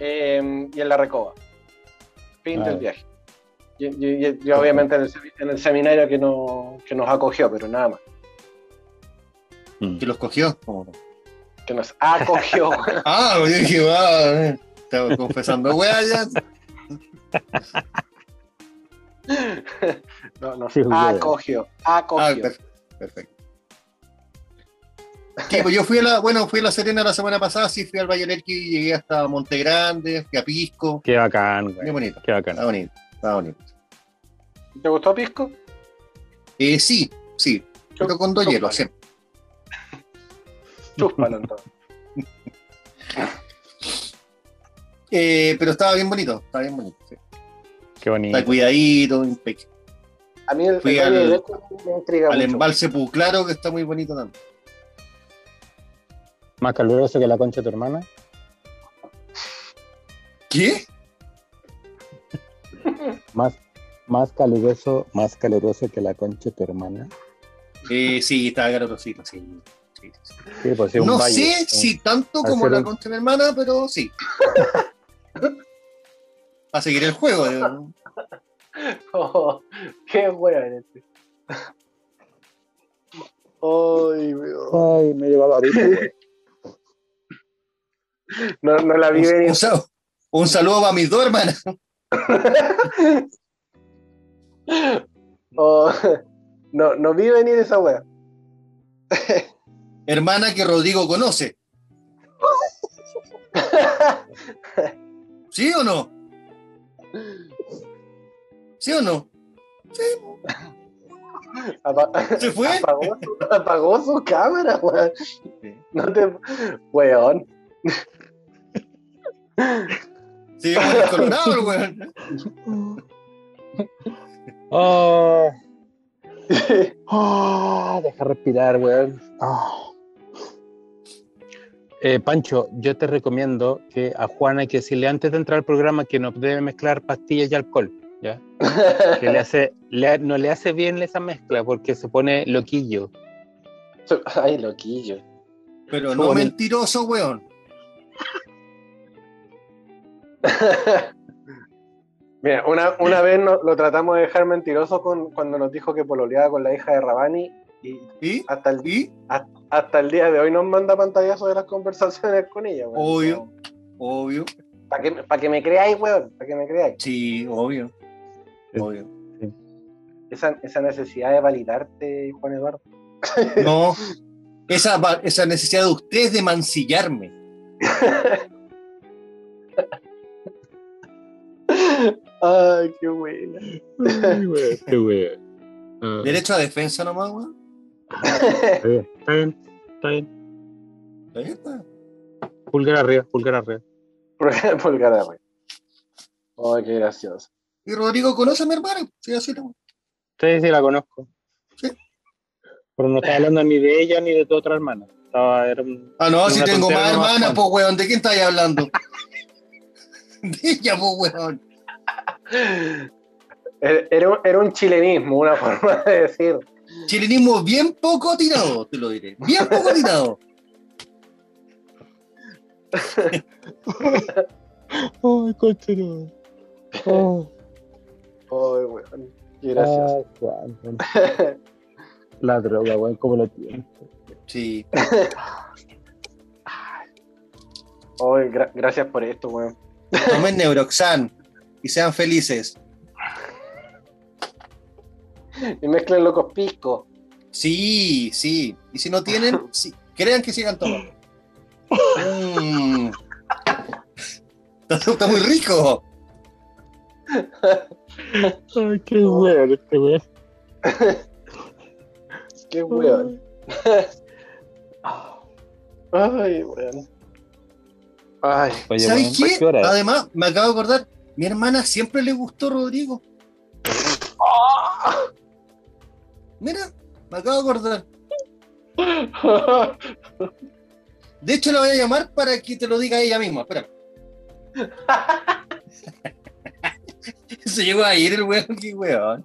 eh, y en La Recoba. Fin Ah, del ya. viaje. Y, y- y- y obviamente en el, en el seminario que, no, que nos acogió, pero nada más. Mm. Que los cogió. Que nos acogió. Ah, yo dije, ah, eh, estaba confesando, ya. no, nos wea. acogió. Ah, Acogió. per- perfecto. Sí, pues yo fui a la, bueno, fui a La Serena la semana pasada, sí fui al Valle del Elqui, llegué hasta Monte Grande, fui a Pisco. Qué bacán, güey. bonito, Qué bacán. está bonito, está bonito. ¿Te gustó Pisco? Eh, sí, sí, pero con dos Chúpalo. hielos, siempre. Chúpalo entonces. Eh, pero estaba bien bonito, estaba bien bonito. sí. Qué bonito. Está cuidadito, impec- A mí el, Fui el al- me intriga al mucho. embalse Puclaro, que está muy bonito también. Más caluroso que la concha de tu hermana. ¿Qué? Más, más caluroso, más caluroso que la concha de tu hermana. Eh, sí, estaba calorosito, sí. sí, sí. Sí, pues sí, un No valle, sé si tanto como la un- concha de mi hermana, pero sí. A seguir el juego. digo. Oh, qué bueno este. Ay. Ay, me llevaba ahorita. No, no la vi Un, venir. un sal- un saludo para mis dos hermanas. Oh, no, no vi venir esa wea. Hermana que Rodrigo conoce. ¿Sí o no? ¿Sí o no? Apa- ¿Se fue? Apagó su, apagó su cámara, weón. Sí. No te. Weón. Sí, es colorado el weón. Ah, ah, deja respirar, weón. Ah. Eh, Pancho, yo te recomiendo que a Juana hay que decirle antes de entrar al programa que no debe mezclar pastillas y alcohol, ¿ya? Que le hace, le- no le hace bien esa mezcla porque se pone loquillo. Ay, loquillo. Pero no mentiroso, weón. Mira, una, una vez no- lo tratamos de dejar mentiroso con, cuando nos dijo que pololeaba con la hija de Rabani y ¿Y? hasta el, ¿Y? hasta el día de hoy nos manda pantallazos de las conversaciones con ella. weón. Obvio. Obvio. Para que, pa' que me creáis, weón. Para que me creáis. Sí, obvio. Sí. Obvio. Esa, esa necesidad de validarte, Juan Eduardo. No. Esa, esa necesidad de ustedes de mancillarme. Ay, qué buena. Ay, qué weón. Ah, Derecho a defensa nomás, weón. está bien, está bien, está bien. Ahí está. Pulgar arriba, pulgar arriba. Pulgar arriba. Ay, qué gracioso. Y Rodrigo conoce a mi hermana. Sí, así. Sí, sí, la conozco. Sí. Pero no estaba hablando ni de ella ni de tu otra hermana. Estaba, era un- Ah, no, si tengo más hermanas, pues, weón. ¿De quién estáis hablando? De ella, pues, weón. Era, era un- chilenismo, una forma de decir. Chilenismo bien poco tirado, te lo diré. Bien poco tirado. Ay, coche, no. Oh, Ay, weón. Juan, Juan. La droga, weón, ¿cómo lo tienes? Sí. Ay, gra- gracias por esto, weón. Tomen Neuroxan y sean felices. Y mezclen locos pisco. Sí, sí. Y si no tienen, sí. crean que sigan tomando. Mm. Está, está muy rico. Ay, qué weón este weón. Qué weón. Ay, weón. Ay, Oye, ¿Sabes qué? Además, me acabo de acordar, mi hermana siempre le gustó Rodrigo. Mira, me acabo de acordar. De hecho, la voy a llamar para que te lo diga ella misma. Espera. Se llegó a ir el weón, qué weón.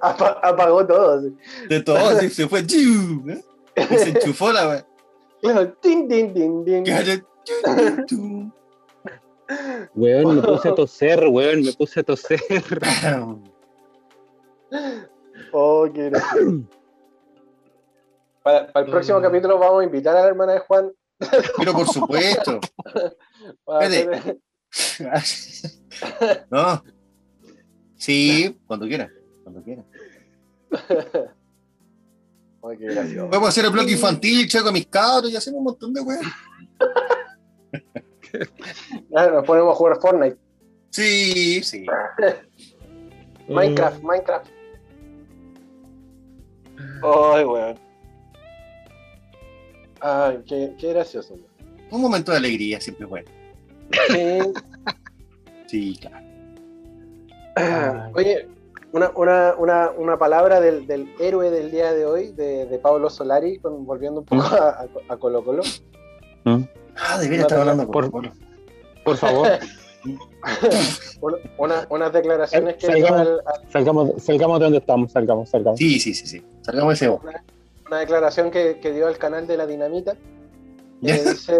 Apa- apagó todo. así. De todo, se fue. ¿eh? Y se enchufó la weón. Claro, tin, tin, tin, tin. Weón, me puse a toser, weón, me puse a toser. Oh, qué. Para, para el próximo Mm. capítulo vamos a invitar a la hermana de Juan. Pero por supuesto. Espérate. No. Sí, cuando quiera. Cuando quiera. Qué gracioso. Podemos hacer el bloque infantil, checo a mis cabros y hacemos un montón de weón. Nos ponemos a jugar Fortnite. Sí, sí. Minecraft, Minecraft. Ay, weón. Ay, qué, qué gracioso. weón. Un momento de alegría siempre es bueno. Sí. Sí, claro. Ay. Oye, una, una, una, una palabra del, del héroe del día de hoy, de, de Pablo Solari, con- volviendo un poco a, a Colo Colo. Mm. Ah, de veras estaba hablando Por- favor, Una, unas declaraciones que dio Salgamos. al- al- salgamos, salgamos de donde estamos, salgamos, salgamos. Sí, sí, sí, sí. Salgamos de ese bo. una declaración que, que dio al canal de la Dinamita. Que dice: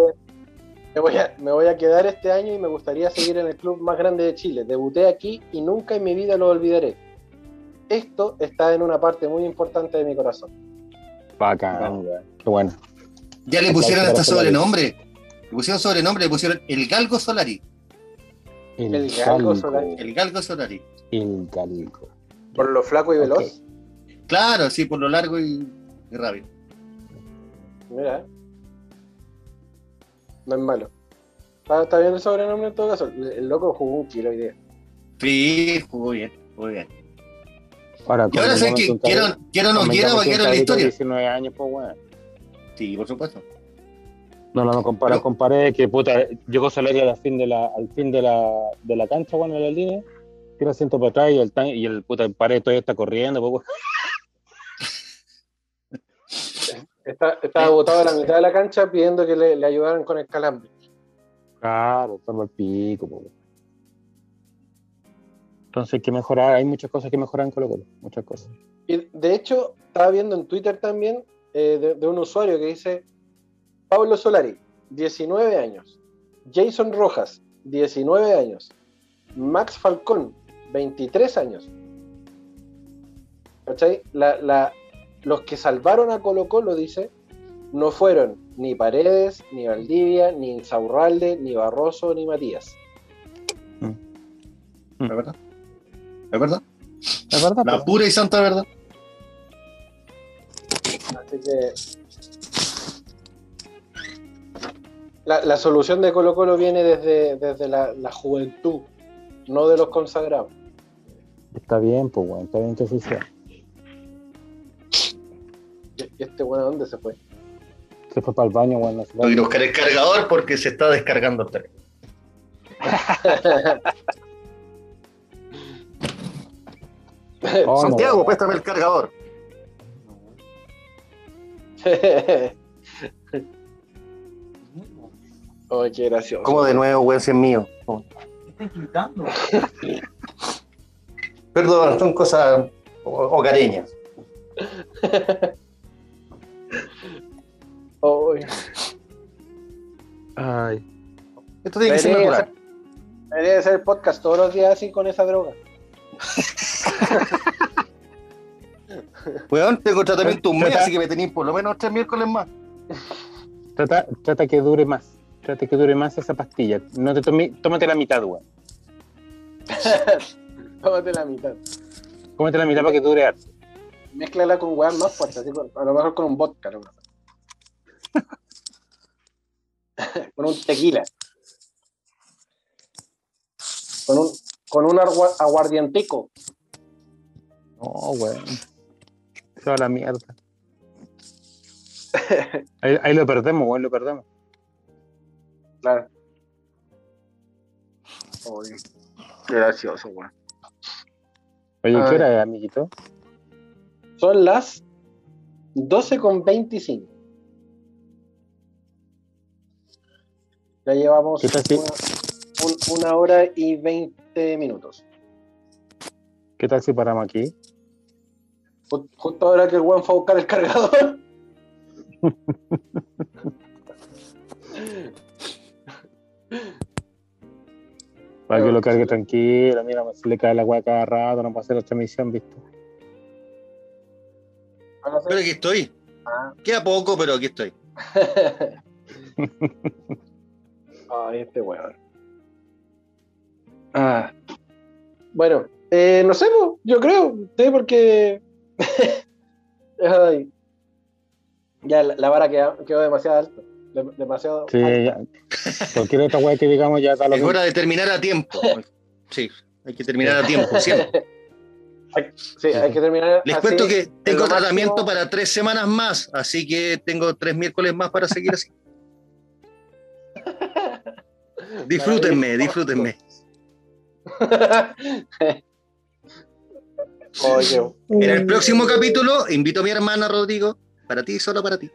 me voy, a, me voy a quedar este año y me gustaría seguir en el club más grande de Chile. Debuté aquí y nunca en mi vida lo olvidaré. Esto está en una parte muy importante de mi corazón. Bacán. Qué bueno. Ya le pusieron hasta sobrenombre. Le pusieron sobrenombre, le pusieron el Galgo Solari. El galgo Solari. El Galgo Solari. El galgo. Por lo flaco y veloz. Claro, sí, por lo largo y, y rápido. Mira. No es malo. Está, está bien el sobrenombre en todo caso. El, loco jugó un kilo hoy día. Sí, jugó bien, jugó bien. Ahora, Y ahora sé que quiero, quiero o no va a quedar en la historia. 19 años, pues, weón. Sí, por supuesto. No, no, no compara, comparé que puta, llegó Solari al fin de la, al fin de la, de la cancha, bueno, en la línea, tira asiento para atrás y el tan, y el puta el pared todavía está corriendo, pues. Está, estaba botado a la mitad de la cancha pidiendo que le, le ayudaran con el calambre. Claro, está el pico, pues, weón. Entonces hay que mejorar, hay muchas cosas que mejorar en Colo Colo, muchas cosas. Y de hecho, estaba viendo en Twitter también eh, de, de un usuario que dice: Pablo Solari, 19 años. Jason Rojas, 19 años. Max Falcón, 23 años. ¿Cachai? La- la- los que salvaron a Colo Colo, dice, no fueron ni Paredes, ni Valdivia, ni Insaurralde, ni Barroso, ni Matías. ¿Es verdad? ¿Es verdad? ¿Es verdad? La pues? pura y santa verdad. Así que. La, la solución de Colo Colo viene desde, desde la, la juventud, no de los consagrados. Está bien, pues, weón, está bien que así sea. Y este bueno, ¿dónde se fue? Se fue para el baño, weón, no se Voy a buscar el cargador porque se está descargando el teléfono. Oh, no, Santiago, weón. préstame el cargador. oh, qué gracioso. ¿Cómo de nuevo, weón, si es mío? Perdón, son cosas ho- hogareñas. Oh, Ay, Esto tiene que ser natural. debería ser podcast todos los días así con esa droga. Weón, tengo tratamiento un mes, así que me tenéis por lo menos tres miércoles más. trata, trata que dure más. Trata que dure más esa pastilla. No te tome, tómate la mitad, weón. Tómate la mitad. Cómete la mitad para que dure harto. Mézclala con weas más fuertes, así a lo mejor con un vodka. ¿no? con un tequila. Con un, con un agua- aguardientico. No, weón. Se va a la mierda. Ahí, ahí lo perdemos, weón, lo perdemos. Claro. Oye, qué gracioso, weón. Oye, Ay. ¿qué hora amiguito? Son las 12 con 25. Ya llevamos ¿Qué tal si- una, un- una hora y 20 minutos. ¿Qué tal si paramos aquí? Ju- Justo ahora que el buen fue a buscar el cargador. Para que lo cargue tranquilo, mira, se le cae la agua cada rato, no puede hacer otra misión, ¿viste? Van a hacer- Pero aquí estoy. Ah. Queda poco, pero aquí estoy. Ay, este weón. Ah. Bueno, eh, no sé, po, yo creo, sí, porque. Ay. Ya la, la vara quedó demasiado alta. de- demasiado Sí, alta. ya. Cualquier otra weá que digamos ya está lo Es hora de terminar a tiempo. Sí, hay que terminar a tiempo, siempre. Sí, hay que terminar. Les así, cuento que tengo tratamiento máximo. para tres semanas más, así que tengo tres miércoles más para seguir así. Disfrútenme, disfrútenme. Oye, En el próximo capítulo invito a mi hermana Rodrigo, para ti, solo para ti.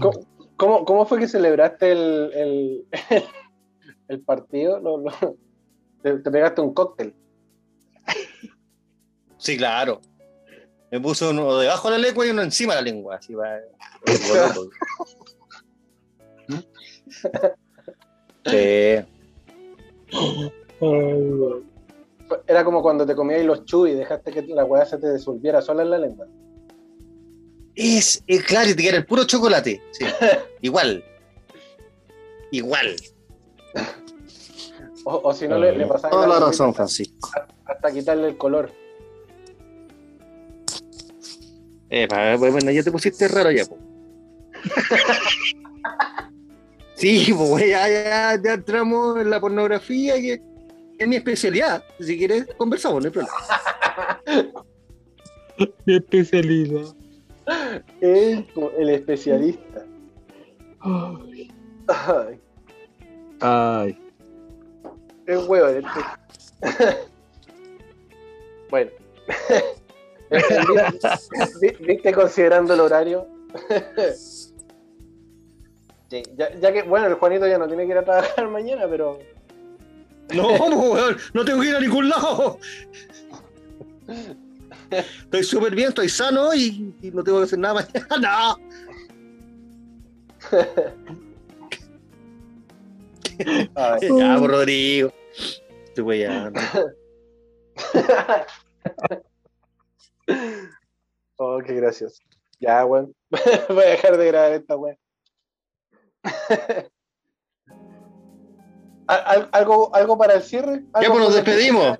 ¿Cómo, cómo, cómo fue que celebraste el, el, el partido? Lo- lo- te, te pegaste un cóctel. Sí, claro. Me puso uno debajo de la lengua y uno encima de la lengua. Así va. Sí. Era como cuando te comías los chubis y dejaste que la weá se te disolviera sola en la lengua. Es, es claro, y te queda el puro chocolate. Sí. Igual. Igual. O, o si no, le, le pasaba Toda la razón, Francisco. hasta quitarle el color. Eh, pa- bueno, ya te pusiste raro ya, po. Sí, pues ya, ya, ya entramos en la pornografía, que es mi especialidad. Si quieres, conversamos, no hay problema. Mi especialidad. El, el especialista. Ay. Ay, Ay. el huevo. este. bueno. Vi- ¿Viste considerando el horario? Sí, ya, ya que, bueno, el Juanito ya no tiene que ir a trabajar mañana, pero No, weón, no tengo que ir a ningún lado. Estoy súper bien, estoy sano y, y no tengo que hacer nada mañana. No. Ya, pues, Rodrigo. Estoy weyando. oh, qué gracioso. Ya, weón. Voy a dejar de grabar esta weón. Al- al- ¿Algo, ¿Algo para el cierre? Ya, ¿Algo pues, nos despedimos.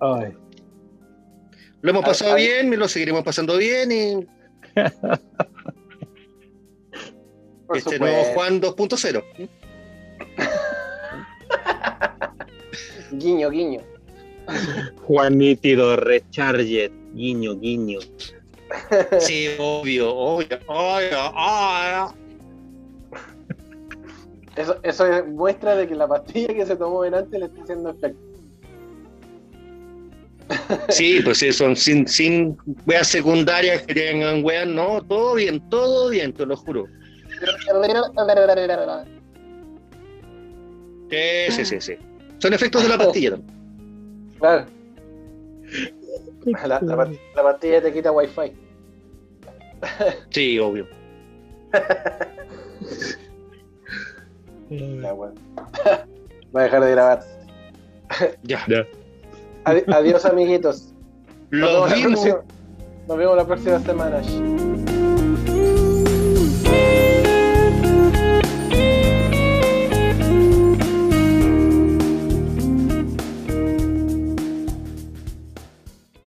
Ay. Lo hemos pasado bien y lo seguiremos pasando bien y Por este supuesto. nuevo Juan 2.0. Guiño, guiño. Juanitido Recharget. Guiño, guiño. Sí, obvio, obvio. obvio, obvio. Eso, eso es muestra de que la pastilla que se tomó delante le está haciendo efecto. Sí, pues sí, son sin, sin weas secundarias que tengan weas, no, todo bien, todo bien, te lo juro. Sí, sí, sí, sí. Son efectos de la pastilla también. Claro. La, la pastilla te quita wifi. Sí, obvio. Ya, weón. Voy a dejar de grabar. Ya. Ya. Adi- adiós, amiguitos. Nos vemos, la vimos. nos vemos la próxima semana.